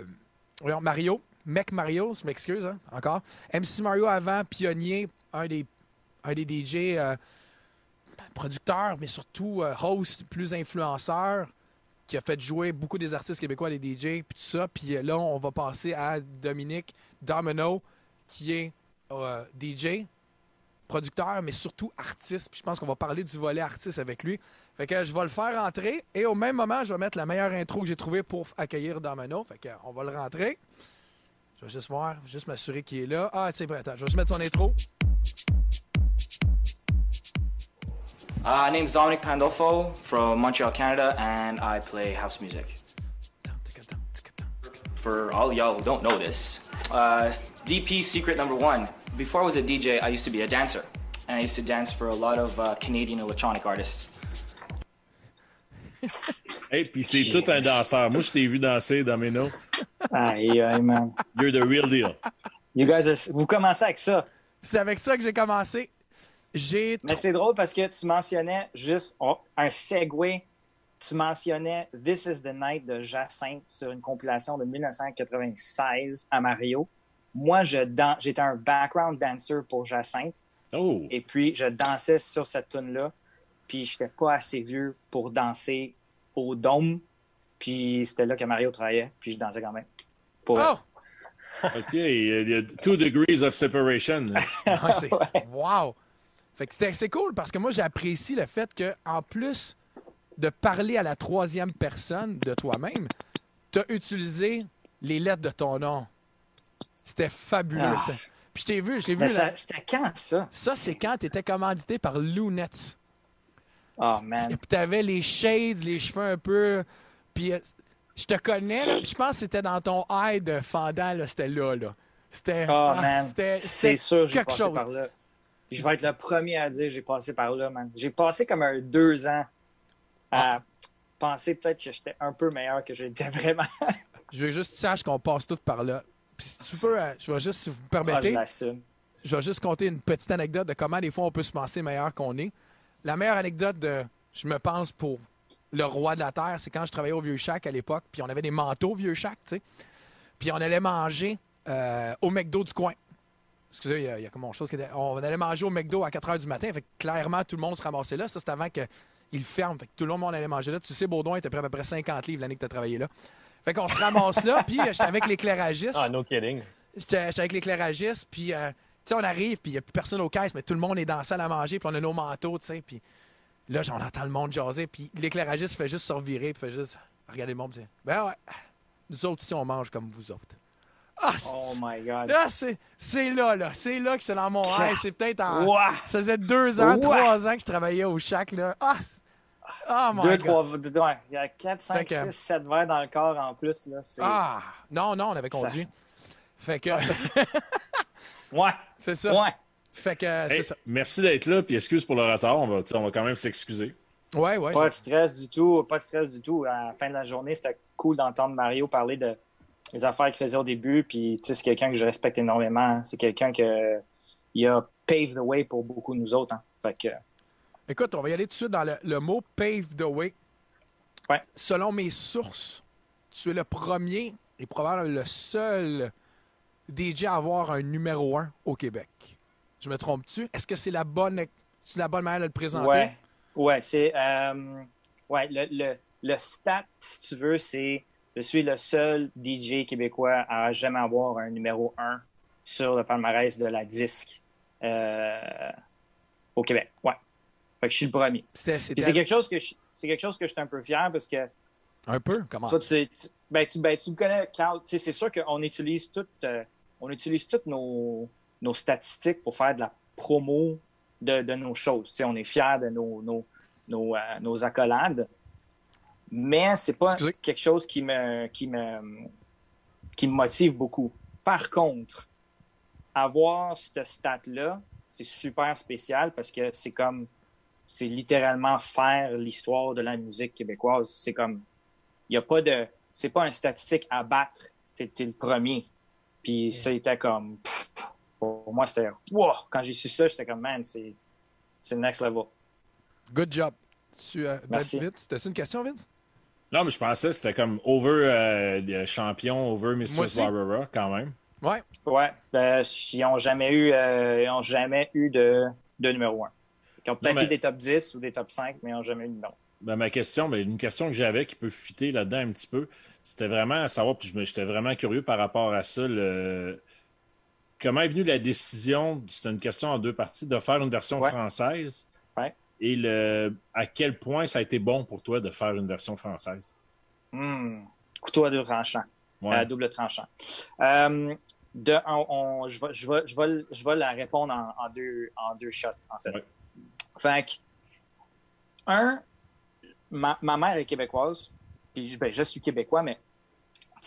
Mario, Mec Mario, je m'excuse hein, encore. MC Mario avant, pionnier, un des, un des DJ euh, producteurs, mais surtout euh, host, plus influenceur, qui a fait jouer beaucoup des artistes québécois, des DJ, puis tout ça. Puis euh, là, on va passer à Dominique Domino, qui est DJ, producteur, mais surtout artiste. Puis je pense qu'on va parler du volet artiste avec lui. Fait que je vais le faire rentrer et au même moment, je vais mettre la meilleure intro que j'ai trouvée pour accueillir Domino. Fait que on va le rentrer. Je vais juste voir, juste m'assurer qu'il est là. Ah, sais, attends, je vais juste mettre son intro. Uh, name's Dominic Pandolfo from Montreal, Canada, and I play house music. For all y'all who don't know this, uh, DP secret number one. Before I was a DJ, I used to be a dancer, and I used to dance for a lot of uh, Canadian electronic artists. Hey, puis c'est tout un danseur. Moi, je t'ai vu danser, Domino. Aïe, aïe, man. You're the real deal. You guys are... Vous commencez avec ça. C'est avec ça que j'ai commencé. J'ai. Mais c'est drôle parce que tu mentionnais juste oh, un segue. Tu mentionnais This is the Night de Jacinthe sur une compilation de 1996 à Mario. Moi, je j'étais un background dancer pour Jacinthe. Oh, Et puis, je dansais sur cette tune-là. Puis, j'étais pas assez vieux pour danser au dôme. Puis, c'était là que Mario travaillait. Puis, je dansais quand même. Pour Oh! OK. Il y a two degrees of separation. Ah, Ouais. Wow! Fait que c'était- c'est cool parce que moi, j'apprécie le fait que en plus de parler à la troisième personne de toi-même, tu as utilisé les lettres de ton nom. C'était fabuleux. Ah. Puis je t'ai vu, je l'ai vu. Mais là. ça- c'était quand ça? Ça, c'est quand tu étais commandité par Lunets. Oh, man. Et puis t'avais les shades, les cheveux un peu. Puis euh, je te connais, là, je pense que c'était dans ton eye de fendant, là, c'était là, là. C'était. Oh, ah, man. c'était- C'est sûr, j'ai passé chose. par là. Je vais être le premier à dire que j'ai passé par là, man. J'ai passé comme un deux ans Ah. à penser peut-être que j'étais un peu meilleur que j'étais vraiment. Je veux juste que tu saches qu'on passe tout par là. Puis si tu peux, euh, je vais juste, si vous me Ah, je permettez, l'assume. je vais juste compter une petite anecdote de comment des fois on peut se penser meilleur qu'on est. La meilleure anecdote de, je me pense, pour le roi de la terre, c'est quand je travaillais au Vieux Chac à l'époque, puis on avait des manteaux Vieux Chac, tu sais. Puis on allait manger euh, au McDo du coin. Excusez, il y a, il y a comme une chose qui était. On allait manger au McDo à 4 h du matin. Fait que clairement, tout le monde se ramassait là. Ça, c'était avant qu'il ferme. Fait que tout le monde allait manger là. Tu sais, Baudouin était prêt à peu près 50 livres l'année que tu as travaillé là. Fait qu'on se ramasse là, puis euh, j'étais avec l'éclairagiste. Ah, no kidding. J'étais avec l'éclairagiste, puis euh, sais, on arrive, puis il n'y a plus personne aux caisses, mais tout le monde est dans la salle à manger, puis on a nos manteaux, tu sais, puis là, on entend le monde jaser, puis l'éclairagiste fait juste se revirer, puis fait juste regarder le monde, puis ben ouais, nous autres ici, on mange comme vous autres. Ah, Oh my God. là, c'est là, là, c'est là que j'étais dans mon rêve, c'est peut-être en... Ça faisait deux ans, trois ans que je travaillais au chac, là. Ah, oh my Deux, God. trois, deux, ouais, il y a 4, 5, Fait que- 6, 7 verres dans le corps en plus. Là. Ah, non, non, on avait Ça- conduit. Fait que, Ouais, c'est ça. ouais. Fait que, c'est Hey, ça. merci d'être là, puis excuse pour le retard. On va, on va quand même s'excuser. Ouais, ouais. Pas de stress du tout, pas de stress du tout. À la fin de la journée, c'était cool d'entendre Mario parler de des affaires qu'il faisait au début. Puis, tu sais, c'est quelqu'un que je respecte énormément. C'est quelqu'un que il a paved the way pour beaucoup de nous autres. hein. Fait que, Écoute, on va y aller tout de suite dans le, le mot pave the way. Ouais. Selon mes sources, tu es le premier et probablement le seul DJ à avoir un numéro 1 au Québec. Je me trompe-tu? Est-ce que c'est la bonne, c'est la bonne manière de le présenter? ouais, ouais, c'est, euh, ouais, le, le, le stat, si tu veux, c'est je suis le seul DJ québécois à jamais avoir un numéro 1 sur le palmarès de la disque euh, au Québec. Ouais. Fait que je suis le premier. C'est quelque chose que je, c'est quelque chose que je suis un peu fier parce que un peu, comment? toi, tu, ben, tu, ben, tu me connais, Carl. C'est sûr qu'on utilise toutes, euh, on utilise toutes nos, nos statistiques pour faire de la promo de, de nos choses. On est fiers de nos, nos, nos, euh, nos accolades. Mais c'est pas Excusez. quelque chose qui me, qui, me, qui me motive beaucoup. Par contre, avoir ce stat-là, c'est super spécial parce que c'est comme, c'est littéralement faire l'histoire de la musique québécoise. C'est comme, il a pas de, c'est pas un statistique à battre. T'es, t'es le premier. Puis c'était comme, pff, pour moi, c'était, wow! quand j'ai su ça, j'étais comme, man, c'est, next level. Good job. Tu, euh, Merci. Vince, t'as-tu une question, Vince? Non, mais je pensais que c'était comme over euh, champion, over Mistress. Barbara, quand même. Ouais. Ouais, ben, ils n'ont jamais eu, euh, ils ont jamais eu de, de numéro 1. Ils ont peut-être Non, mais- eu des top 10 ou des top 5, mais ils n'ont jamais eu de numéro. Ben, ma question, ben, une question que j'avais qui peut fitter là-dedans un petit peu, c'était vraiment à savoir, puis j'étais vraiment curieux par rapport à ça, le- comment est venue la décision, c'était une question en deux parties, de faire une version Ouais. française Ouais. et le, à quel point ça a été bon pour toi de faire une version française? Hmm. Couteau à deux tranchants. Ouais. à double tranchant. Euh, de, on- on- je, vais, je, vais, je, vais, je vais la répondre en, en deux, en deux shots, en. Fait que, un, ma, ma mère est québécoise, ben, je suis québécois, mais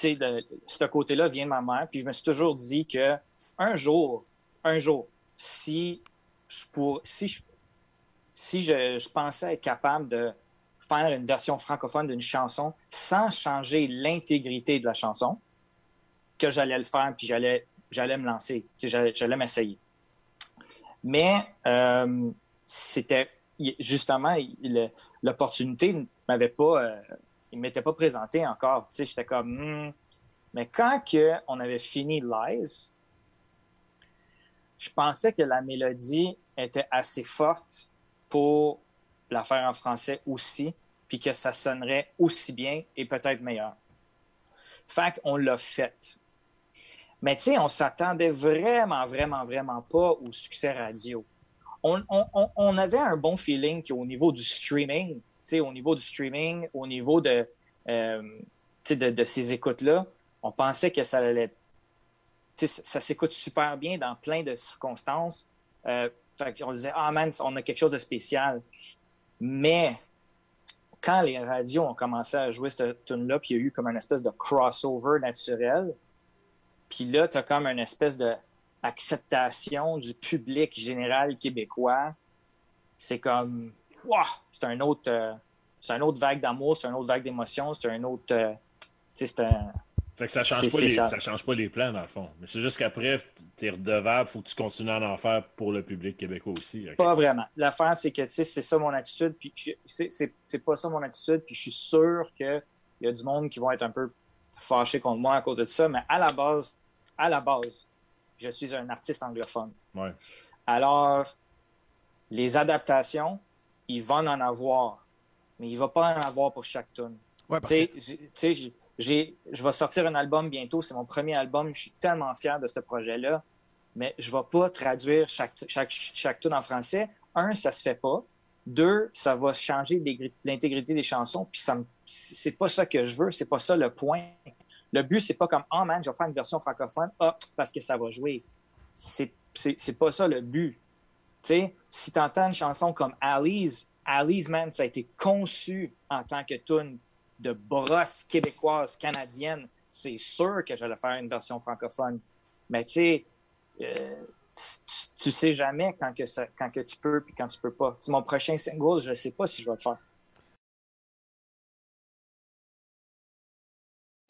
le- ce côté-là vient de ma mère, puis je me suis toujours dit que un jour, un jour, si je si si je, pensais être capable de faire une version francophone d'une chanson sans changer l'intégrité de la chanson, que j'allais le faire puis j'allais j'allais me lancer, j'allais j'allais m'essayer. Mais euh, c'était justement il- l'opportunité ne m'avait pas euh, il m'était pas présenté encore. Tu sais, j'étais comme Hmm. mais quand que on avait fini Lies, je pensais que la mélodie était assez forte pour la faire en français aussi, puis que ça sonnerait aussi bien et peut-être meilleur. Fait qu'on l'a fait. Mais tu sais, on s'attendait vraiment, vraiment, vraiment pas au succès radio. On, on- avait un bon feeling qu'au niveau du streaming, au niveau du streaming, au niveau de, euh, de, ces écoutes-là, on pensait que ça allait ça, s'écoute super bien dans plein de circonstances. Euh, fait qu'on disait, ah man, on a quelque chose de spécial. Mais quand les radios ont commencé à jouer cette tune-là, puis il y a eu comme une espèce de crossover naturel, puis là, tu as comme une espèce de acceptation du public général québécois. C'est comme, wow, c'est un autre, euh, c'est un autre vague d'amour, c'est une autre vague d'émotion, c'est un autre, euh, c'est un, Fait que ça change, pas les, ça change pas les plans, dans le fond. Mais c'est juste qu'après, tu es redevable, faut que tu continues à en faire pour le public québécois aussi. Pas vraiment. L'affaire, c'est que, c'est ça mon attitude, puis c'est- pas ça mon attitude, puis je suis sûr qu'il y a du monde qui vont être un peu fâchés contre moi à cause de ça, mais à la base, à la base, je suis un artiste anglophone. Ouais. Alors, les adaptations, ils vont en avoir, mais il va pas en avoir pour chaque tune. Ouais, parce j'ai- j'ai- je vais sortir un album bientôt. C'est mon premier album. Je suis tellement fier de ce projet-là. Mais je vais pas traduire chaque, chaque, chaque tune en français. Un, ça se fait pas. Deux, ça va changer l'intégrité des chansons. Puis ça me- c'est pas ça que je veux. C'est pas ça le point. Le but, c'est pas comme, oh man, je vais faire une version francophone. Ah, parce que ça va jouer. C'est, c'est, c'est pas ça le but. Tu sais, si tu entends une chanson comme Alice, Alice, man, ça a été conçu en tant que tune de brosse québécoise, canadienne. C'est sûr que j'allais faire une version francophone. Mais tu sais, euh, tu, sais jamais quand que, ça, quand que tu peux puis quand tu peux pas. Mon prochain single, je sais pas si je vais le faire.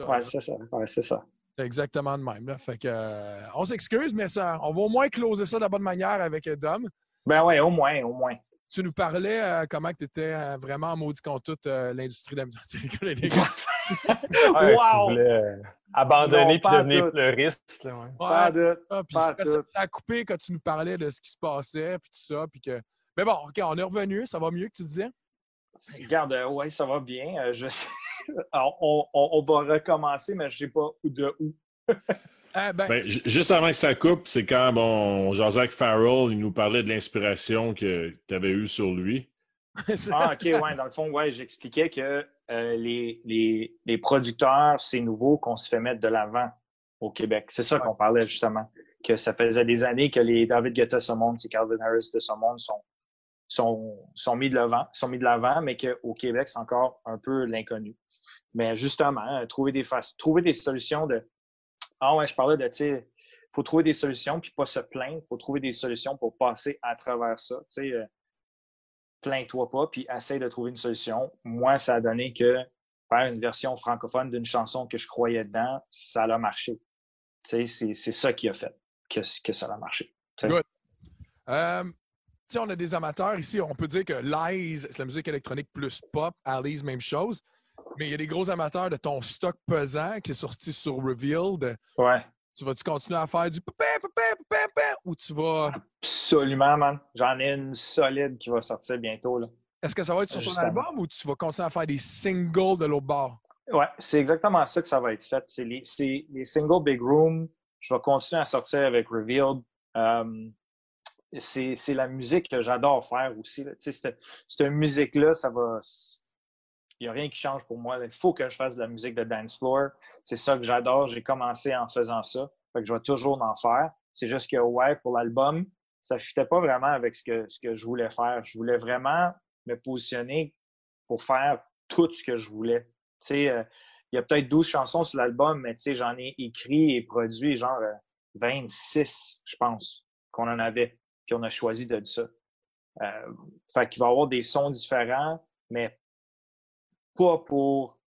Ouais, c'est ça. Ouais, c'est ça. C'est exactement de même. Là. Fait que, euh, on s'excuse, mais ça, on va au moins closer ça de la bonne manière avec euh, Dom. Ben ouais, au moins, au moins. Tu nous parlais euh, comment tu étais vraiment maudit contre toute euh, l'industrie de la musique. Les gars. Ouais, Wow! euh, abandonner puis devenir tout. pleuriste. Là, ouais. Pas de... Ah, ça- ça a coupé quand tu nous parlais de ce qui se passait, puis tout ça, puis que... Mais bon, OK, on est revenu, ça va mieux que tu disais? Regarde, euh, ouais, ça va bien. Euh, je... Alors, on, on- on va recommencer, mais je sais pas où de où. Ah, ben, Ben, juste avant que ça coupe, c'est quand bon, avec Farrell, il nous parlait de l'inspiration que tu avais eue sur lui. c'est- Ah, OK, ouais, dans le fond, ouais, j'expliquais que euh, les, les, les producteurs, c'est nouveau qu'on se fait mettre de l'avant au Québec. C'est ça qu'on parlait justement. Que ça faisait des années que les David Guetta de ce monde, c'est Calvin Harris de ce monde sont, sont, sont mis de l'avant, sont mis de l'avant, mais qu'au Québec, c'est encore un peu l'inconnu. Mais justement, euh, trouver des faces, trouver des solutions de. Ah ouais, je parlais de, tu faut trouver des solutions puis pas se plaindre. faut trouver des solutions pour passer à travers ça. Euh, plains-toi pas, puis essaie de trouver une solution. Moi, ça a donné que faire une version francophone d'une chanson que je croyais dedans, ça a marché. C'est, ça qui a fait que, que ça a marché. Good. Euh, sais, on a des amateurs ici. On peut dire que Lies, c'est la musique électronique plus pop. Alice, même chose. Mais il y a des gros amateurs de ton stock pesant qui est sorti sur Revealed. Ouais, Tu vas-tu continuer à faire du pépé, pépé, pépé, pépé, ou tu vas? absolument, man. J'en ai une solide qui va sortir bientôt. Là. Est-ce que ça va être sur ton album ou tu vas continuer à faire des singles de l'autre bord? Ouais, c'est exactement ça que ça va être fait. C'est les, c'est les singles Big Room. Je vais continuer à sortir avec Revealed. Euh, c'est c'est la musique que j'adore faire aussi. là. Cette, cette musique-là, ça va. Il n'y a rien qui change pour moi. Il faut que je fasse de la musique de dance floor. C'est ça que j'adore. J'ai commencé en faisant ça. Fait que je vais toujours en faire. C'est juste que, ouais, pour l'album, ça ne fitait pas vraiment avec ce que, ce que je voulais faire. Je voulais vraiment me positionner pour faire tout ce que je voulais. Tu sais, euh, il y a peut-être 12 chansons sur l'album, mais tu sais, j'en ai écrit et produit genre euh, 26, je pense, qu'on en avait. Puis on a choisi de dire ça. Euh, fait qu'il va y avoir des sons différents, mais pas pour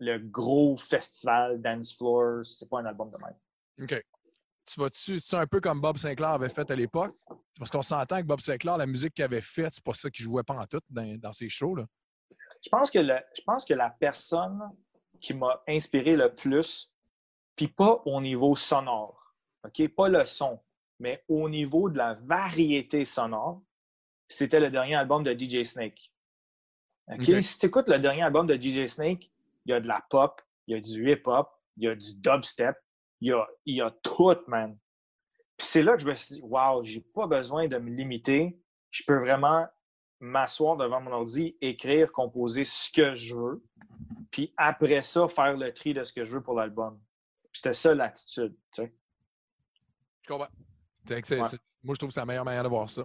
le gros festival Dance Floor. C'est pas un album de même. OK. Tu vas-tu, c'est un peu comme Bob Sinclair avait fait à l'époque? Parce qu'on s'entend que Bob Sinclair, la musique qu'il avait faite, c'est pas ça qu'il jouait pas en tout dans, dans ses shows. Là. Je pense que, le, je pense que la personne qui m'a inspiré le plus, puis pas au niveau sonore, OK? Pas le son, mais au niveau de la variété sonore, c'était le dernier album de DJ Snake. OK? OK. Si tu écoutes le dernier album de DJ Snake, il y a de la pop, il y a du hip-hop, il y a du dubstep, il y a, y a tout, man. Puis c'est là que je me suis dit, wow, j'ai pas besoin de me limiter. Je peux vraiment m'asseoir devant mon ordi, écrire, composer ce que je veux, puis après ça, faire le tri de ce que je veux pour l'album. C'était ça l'attitude, tu sais. Je comprends. Ouais. moi, je trouve que c'est la meilleure manière de voir ça.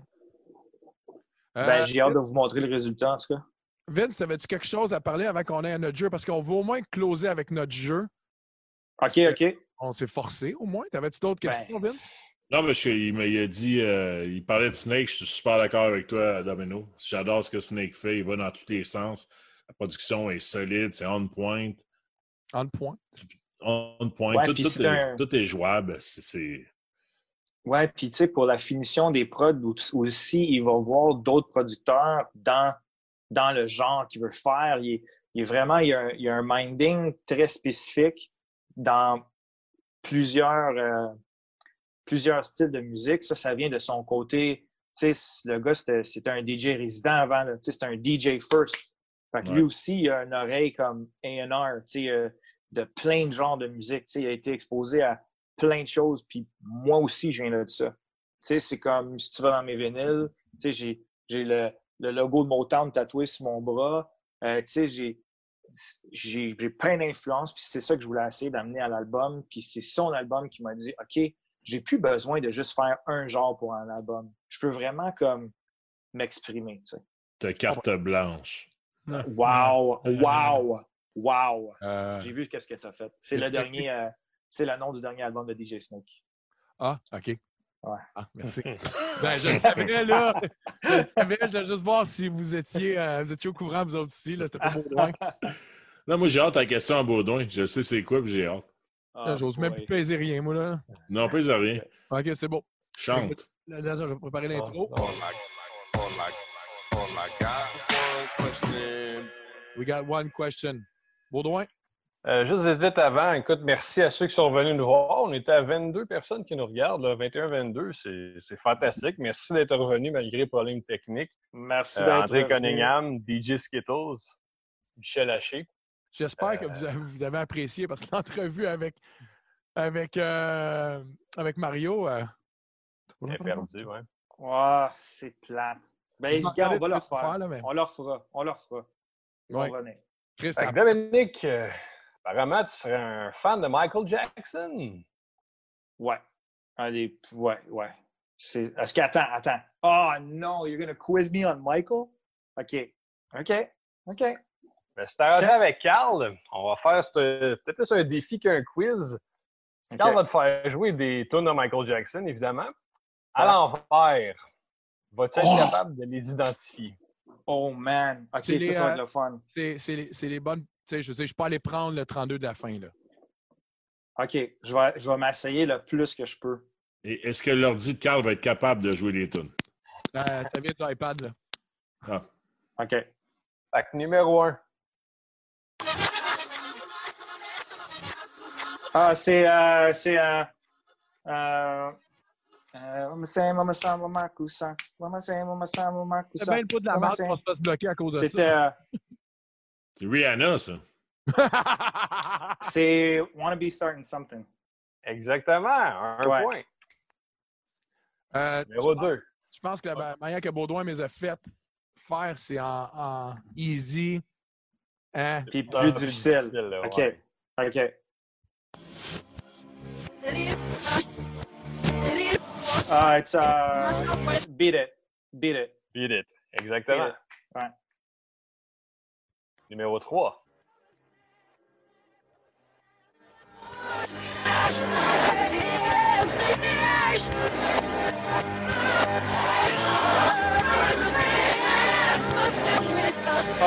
Ben, Euh, j'ai hâte de vous montrer le résultat, en tout cas. Vince, avais-tu quelque chose à parler avant qu'on ait à notre jeu? Parce qu'on veut au moins closer avec notre jeu. OK, OK. On s'est forcé au moins. T'avais-tu d'autres Ben, questions, Vince? Non, parce qu'il m'a dit, euh, il parlait de Snake, je suis super d'accord avec toi, Domino. J'adore ce que Snake fait, il va dans tous les sens. La production est solide, c'est on point. En point. On point, Ouais, tout, est, un- tout est jouable. C'est Ouais, puis tu sais, pour la finition des prods au- aussi, il va voir d'autres producteurs dans, dans le genre qu'il veut faire. Il est, il vraiment, il y, a un, il y a un minding très spécifique dans plusieurs, euh, plusieurs styles de musique. Ça, ça vient de son côté. Tu sais, le gars, c'était un DJ résident avant. Tu sais, c'était un DJ first. Fait que lui aussi, il a une oreille comme A&R, tu sais, euh, de plein de genres de musique. Tu sais, il a été exposé à plein de choses. Puis moi aussi, je viens de ça. Tu sais, c'est comme si tu vas dans mes vinyles, tu sais, j'ai, j'ai le, le logo de Motown tatoué sur mon bras. Euh, tu sais, j'ai, j'ai, j'ai plein d'influences. Puis c'est ça que je voulais essayer d'amener à l'album. Puis c'est son album qui m'a dit, OK, j'ai plus besoin de juste faire un genre pour un album. Je peux vraiment comme m'exprimer, tu sais. ta carte blanche. Wow! Wow! Wow! Euh, J'ai vu qu'est-ce que tu as fait. C'est le dernier, euh, c'est le nom du dernier album de DJ Snake. Ah, OK. Ouais. Ah, merci. ben, je savais, là. Je voulais juste voir si vous étiez, euh, vous étiez au courant, vous autres aussi. Là, c'était pas Baudouin. Là, moi, j'ai hâte à la question à Baudouin. Je sais c'est quoi, puis j'ai hâte. Ah, J'ose même plus peser rien, moi, là. Non, pas à rien. OK, c'est bon. Chante. Là, là, je vais préparer l'intro. I got is one question. We got one question. Baudouin, Euh, juste vite, vite avant, écoute, merci à ceux qui sont venus nous voir. On était à 22 personnes qui nous regardent, 21-22, c'est c'est fantastique. Merci d'être revenus malgré les problèmes techniques. Merci Euh, d'être André revenu. Cunningham, DJ Skittles, Michel Haché. J'espère que vous avez, vous avez apprécié parce que l'entrevue avec, avec, euh, avec Mario. euh, est perdu, ouais. Ah, c'est plate. Ben, Je on va leur tout faire, faire. là, mais- On leur fera. On leur fera. Ils vont Ouais. revenir. Chris, Fait ça- que Dominique, euh, apparemment, tu serais un fan de Michael Jackson. Ouais. Allez, ouais, ouais. C'est... Est-ce qu'attends, attends. Oh non, you're gonna quiz me on Michael? OK. OK. OK. Mais si t'arranges avec Carl, on va faire ce- peut-être plus un défi qu'un quiz. OK. Carl va te faire jouer des tunes de Michael Jackson, évidemment. À Ouais. l'envers. Vas-tu être Oh! capable de les identifier? Oh man. OK, C'est ça, les, ça va euh, être le fun. c'est c'est les, c'est les bonnes. Tu sais, je sais, je peux aller prendre le 32 de la fin. Là. OK, je vais, je vais m'essayer le plus que je peux. Et est-ce que l'ordi de Carl va être capable de jouer les tunes? Euh, ça vient de l'iPad. là. Ah. OK. Fait que numéro un. Ah, c'est. Euh, c'est. Euh, euh, euh, C'est bien le bout de la marque qu'on se bloquer à cause de C'était. ça. euh, C'est Rihanna, ça. c'est Wanna Be Starting Something. Exactement. Un Ouais. point. Euh, Numéro deux. je pense que la manière que Baudouin me les a fait faire, c'est en, en easy. Hein? Puis plus difficile. là, OK. ouais. OK. Ah, it's, uh, beat it. Beat it. Beat it. Exactement. Beat it. Ouais. Numéro 3.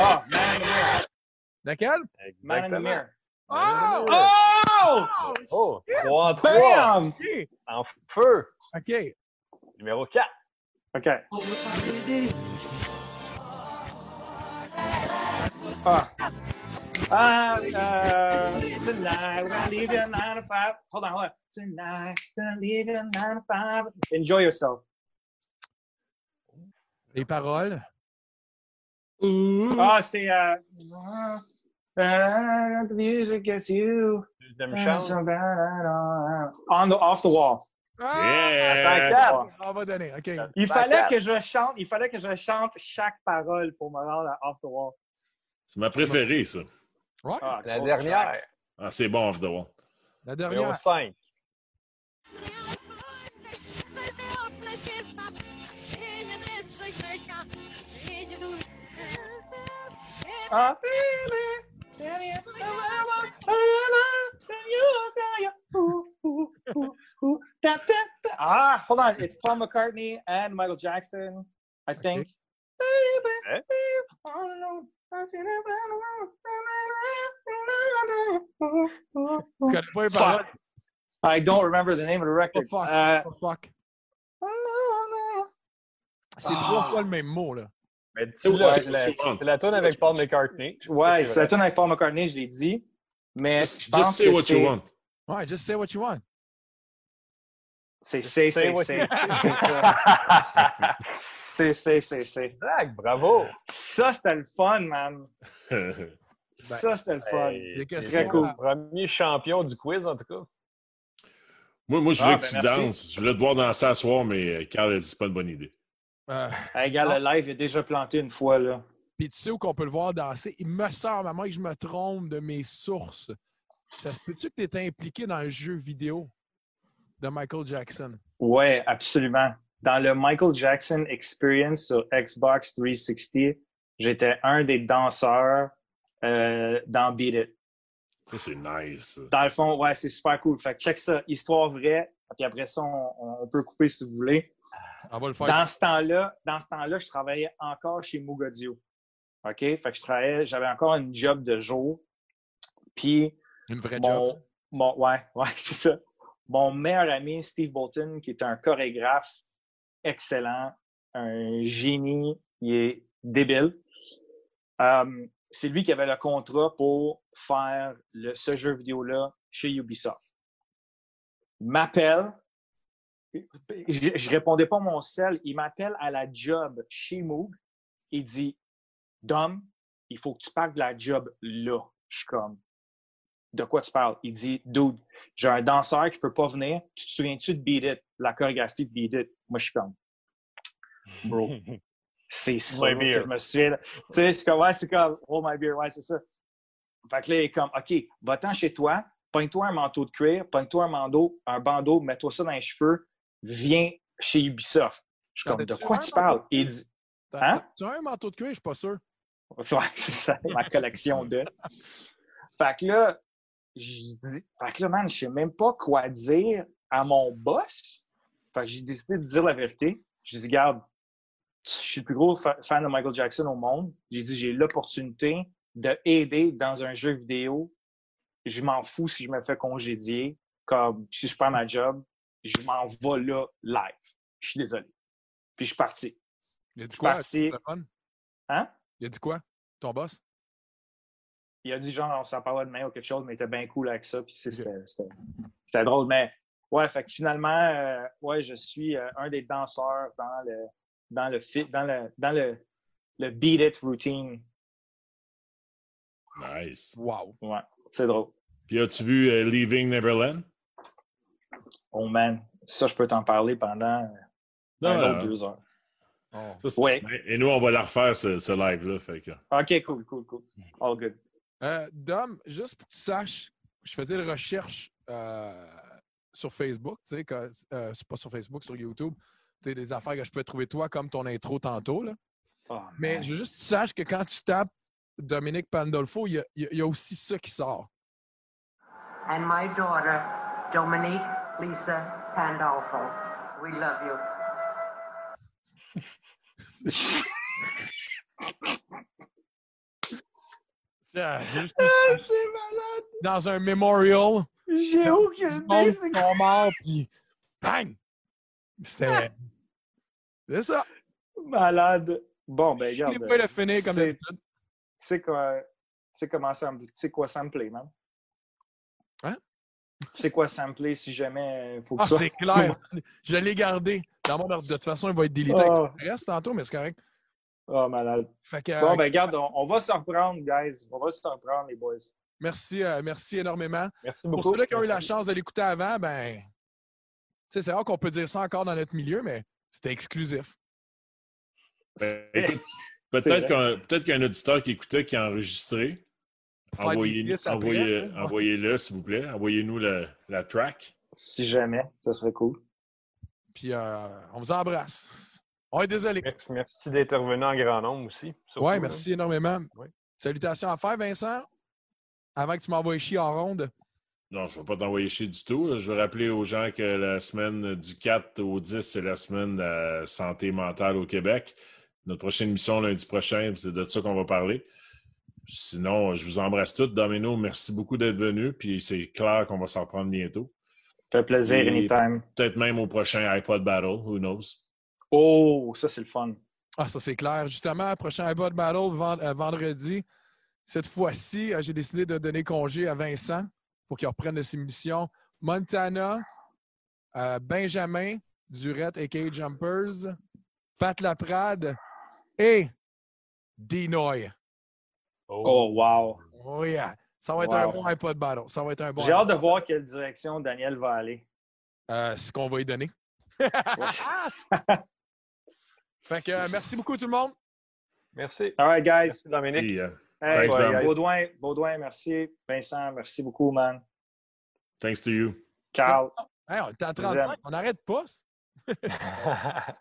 Ah, Man in the Mirror. Laquelle? Man in the Mirror. Oh! Oh! Oh, 3 en 3. Bam! OK. En feu. OK. Numéro 4. OK. Ah. Ah, uh, tonight we're gonna leave you at nine to five. Hold on, hold on. Tonight we're gonna leave you at nine to five. Enjoy yourself. Les paroles? Ah, c'est uh, uh, the music gets you. Deuxième chance. On the off the wall. Yeah! Attends, quatre. On va donner. OK. Il fallait que je chante, il fallait que je chante chaque parole pour me rendre à off the wall. C'est ma préférée, ça. Ouais. Ah, La grosse dernière. track. Ah, c'est bon, off the wall. La Numéro 5. Ah. Ah, hold on. It's Paul McCartney and Michael Jackson, I think. Eh? Je connais pas Fuck. I don't remember the name of the Oh, record. fuck. Uh, Oh, fuck. C'est trois fois le même mot, là. Mais tu Ouais, l'as, c'est la, sais. la tune avec Paul McCartney. ouais, c'est la tune avec Paul McCartney, je l'ai dit. Mais je Just, pense just say que what you want. Ouais, just say what you want. C'est c'est Say c'est what c'est you- c'est ça. C'est c'est c'est c'est. Zach, bravo. Ça c'était le fun, man. Ça c'était le fun. Hey. Très cool. le Premier champion du quiz, en tout cas. moi, moi, je Ah, voulais ben, que tu merci. danses. Je voulais te voir danser à soir, mais euh, Carl a dit que c'est pas une bonne idée. Euh, Hey, gars, le live est déjà planté une fois, là. Puis tu sais où qu'on peut le voir danser? Il me sort, maman, que je me trompe de mes sources. Ça se peut-tu que tu étais impliqué dans le jeu vidéo? De Michael Jackson? Ouais, absolument. Dans le Michael Jackson Experience sur Xbox 360, j'étais un des danseurs euh, dans Beat It. Ça, c'est nice. ça. Dans le fond, ouais, c'est super cool. Fait que check ça, histoire vraie. Puis après ça, on, on peut couper si vous voulez. On va le faire. Dans ce temps-là, dans ce temps-là, je travaillais encore chez Mugodio. OK? Fait que je travaillais, j'avais encore une job de jour. Puis Une vraie mon, job? mon- ouais, ouais, c'est ça. Mon meilleur ami, Steve Bolton, qui est un chorégraphe excellent, un génie, il est débile. Euh, c'est lui qui avait le contrat pour faire ce jeu vidéo-là chez Ubisoft. M'appelle. Je, je répondais pas à mon cell. Il m'appelle à la job chez Moog. Il dit Dom, il faut que tu parles de la job là. Je suis comme De quoi tu parles? Il dit Dude, j'ai un danseur qui peut pas venir. Tu te souviens-tu de Beat It, la chorégraphie de Beat It? Moi, je suis comme Bro, c'est ça My que beer. je me souviens. Tu sais, c'est comme, ouais, c'est comme, oh my beer, ouais, c'est ça. Fait que là, il est comme, OK, va-t'en chez toi, pogne-toi un manteau de cuir, pogne-toi un bandeau, un bandeau, mets-toi ça dans les cheveux, viens chez Ubisoft. Je suis comme, de quoi tu parles? Il dit, Hein? Tu as un manteau de cuir, je suis pas sûr. Ouais, c'est ça, ma collection de. Fait que là, je dis, fait que là, man, je sais même pas quoi dire à mon boss. Fait que j'ai décidé de dire la vérité. Je dis, regarde, je suis le plus gros fa- fan de Michael Jackson au monde. J'ai dit, j'ai l'opportunité de aider dans un jeu vidéo. Je m'en fous si je me fais congédier. Comme, si je perds ma job, je m'en vais là, live. Je suis désolé. Puis je suis parti. Il a dit quoi? Parti. Hein? Il a dit quoi? Ton boss? Il a dit genre on s'en parlait demain ou quelque chose, mais il était bien cool avec ça. Puis c'était, drôle. Mais ouais, fait que finalement, euh, ouais, je suis euh, un des danseurs dans le dans le fit, dans le dans le, le beat it routine. Nice. Wow. Ouais, c'est drôle. Puis as-tu vu euh, Leaving Neverland? Oh man, ça je peux t'en parler pendant euh, un autre deux heures. Oh. Ça, Ouais. Et nous, on va la refaire, ce, ce live-là. Fait que... Ok, cool, cool, cool. All good. Euh, Dom, juste pour que tu saches, je faisais une recherche euh, sur Facebook, tu sais, que- euh, c'est pas sur Facebook, sur YouTube, tu sais, des affaires que je peux trouver toi, comme ton intro tantôt, là. Oh, Mais je veux juste que tu saches que quand tu tapes Dominique Pandolfo, il y y a aussi ça qui sort. and my daughter, Dominique Lisa Pandolfo. We love you. Ah, juste Ah, c'est malade! Dans un memorial, J'ai aucune idée. c'est quoi. morts, puis bang! C'était. C'est ça. Malade. Bon, ben, Je regarde. l'ai pas le finir comme d'habitude. Tu sais quoi, tu sais quoi sampler, man? Hein? Tu sais quoi sampler si jamais il faut que Ah, ça. c'est clair. Je l'ai gardé. Dans mon ordre. De toute façon, il va être délité Oh. avec le reste tantôt, mais c'est correct. Oh, malade. Fait que, Bon, euh, ben, regarde, on, on va se reprendre, guys. On va se reprendre, les boys. merci, euh, merci énormément. Merci Pour beaucoup. ceux-là qui ont eu la chance de l'écouter avant, ben, tu sais, c'est rare qu'on peut dire ça encore dans notre milieu, mais c'était exclusif. Ben, peut-être qu'un peut-être qu'il y a un auditeur qui écoutait, qui a enregistré. Pour Envoyez- envoyez- hein. Envoyez-le, s'il vous plaît. Envoyez-nous la track. Si jamais, ça serait cool. Puis euh, on vous embrasse. On est désolé. Merci, d'être revenu en grand nombre aussi. Oui, là. merci énormément. Salutations à faire, Vincent. Avant que tu m'envoies chier en ronde. Non, je ne vais pas t'envoyer chier du tout. Je vais rappeler aux gens que la semaine du 4 au 10, c'est la semaine de la santé mentale au Québec. Notre prochaine émission lundi prochain, c'est de ça qu'on va parler. Sinon, je vous embrasse tous. Domino, merci beaucoup d'être venu. Puis c'est clair qu'on va s'en reprendre bientôt. Fait plaisir, Et- anytime. Peut-être même au prochain iPod Battle. Who knows? Oh, ça, c'est le fun. Ah, ça c'est clair. Justement, prochain iPod Battle euh, vendredi. Cette fois-ci, euh, j'ai décidé de donner congé à Vincent pour qu'il reprenne de ses missions. Montana, euh, Benjamin Durette, a.k.a. Jumpers, Pat Laprade et Dinoy. Oh, wow. Oh yeah. Ça va être un bon iPod Battle. Ça va être un bon J'ai hâte de voir quelle direction Daniel va aller. Euh, ce qu'on va y donner. Fait que euh, merci beaucoup tout le monde. Merci. All right, guys. Merci, Dominique. Euh, Hey, Thanks, Dom. Baudouin, Baudouin, merci. Vincent, merci beaucoup, man. thanks to you. Carl. Hey, on est à Je vous aime. 35. On n'arrête pas.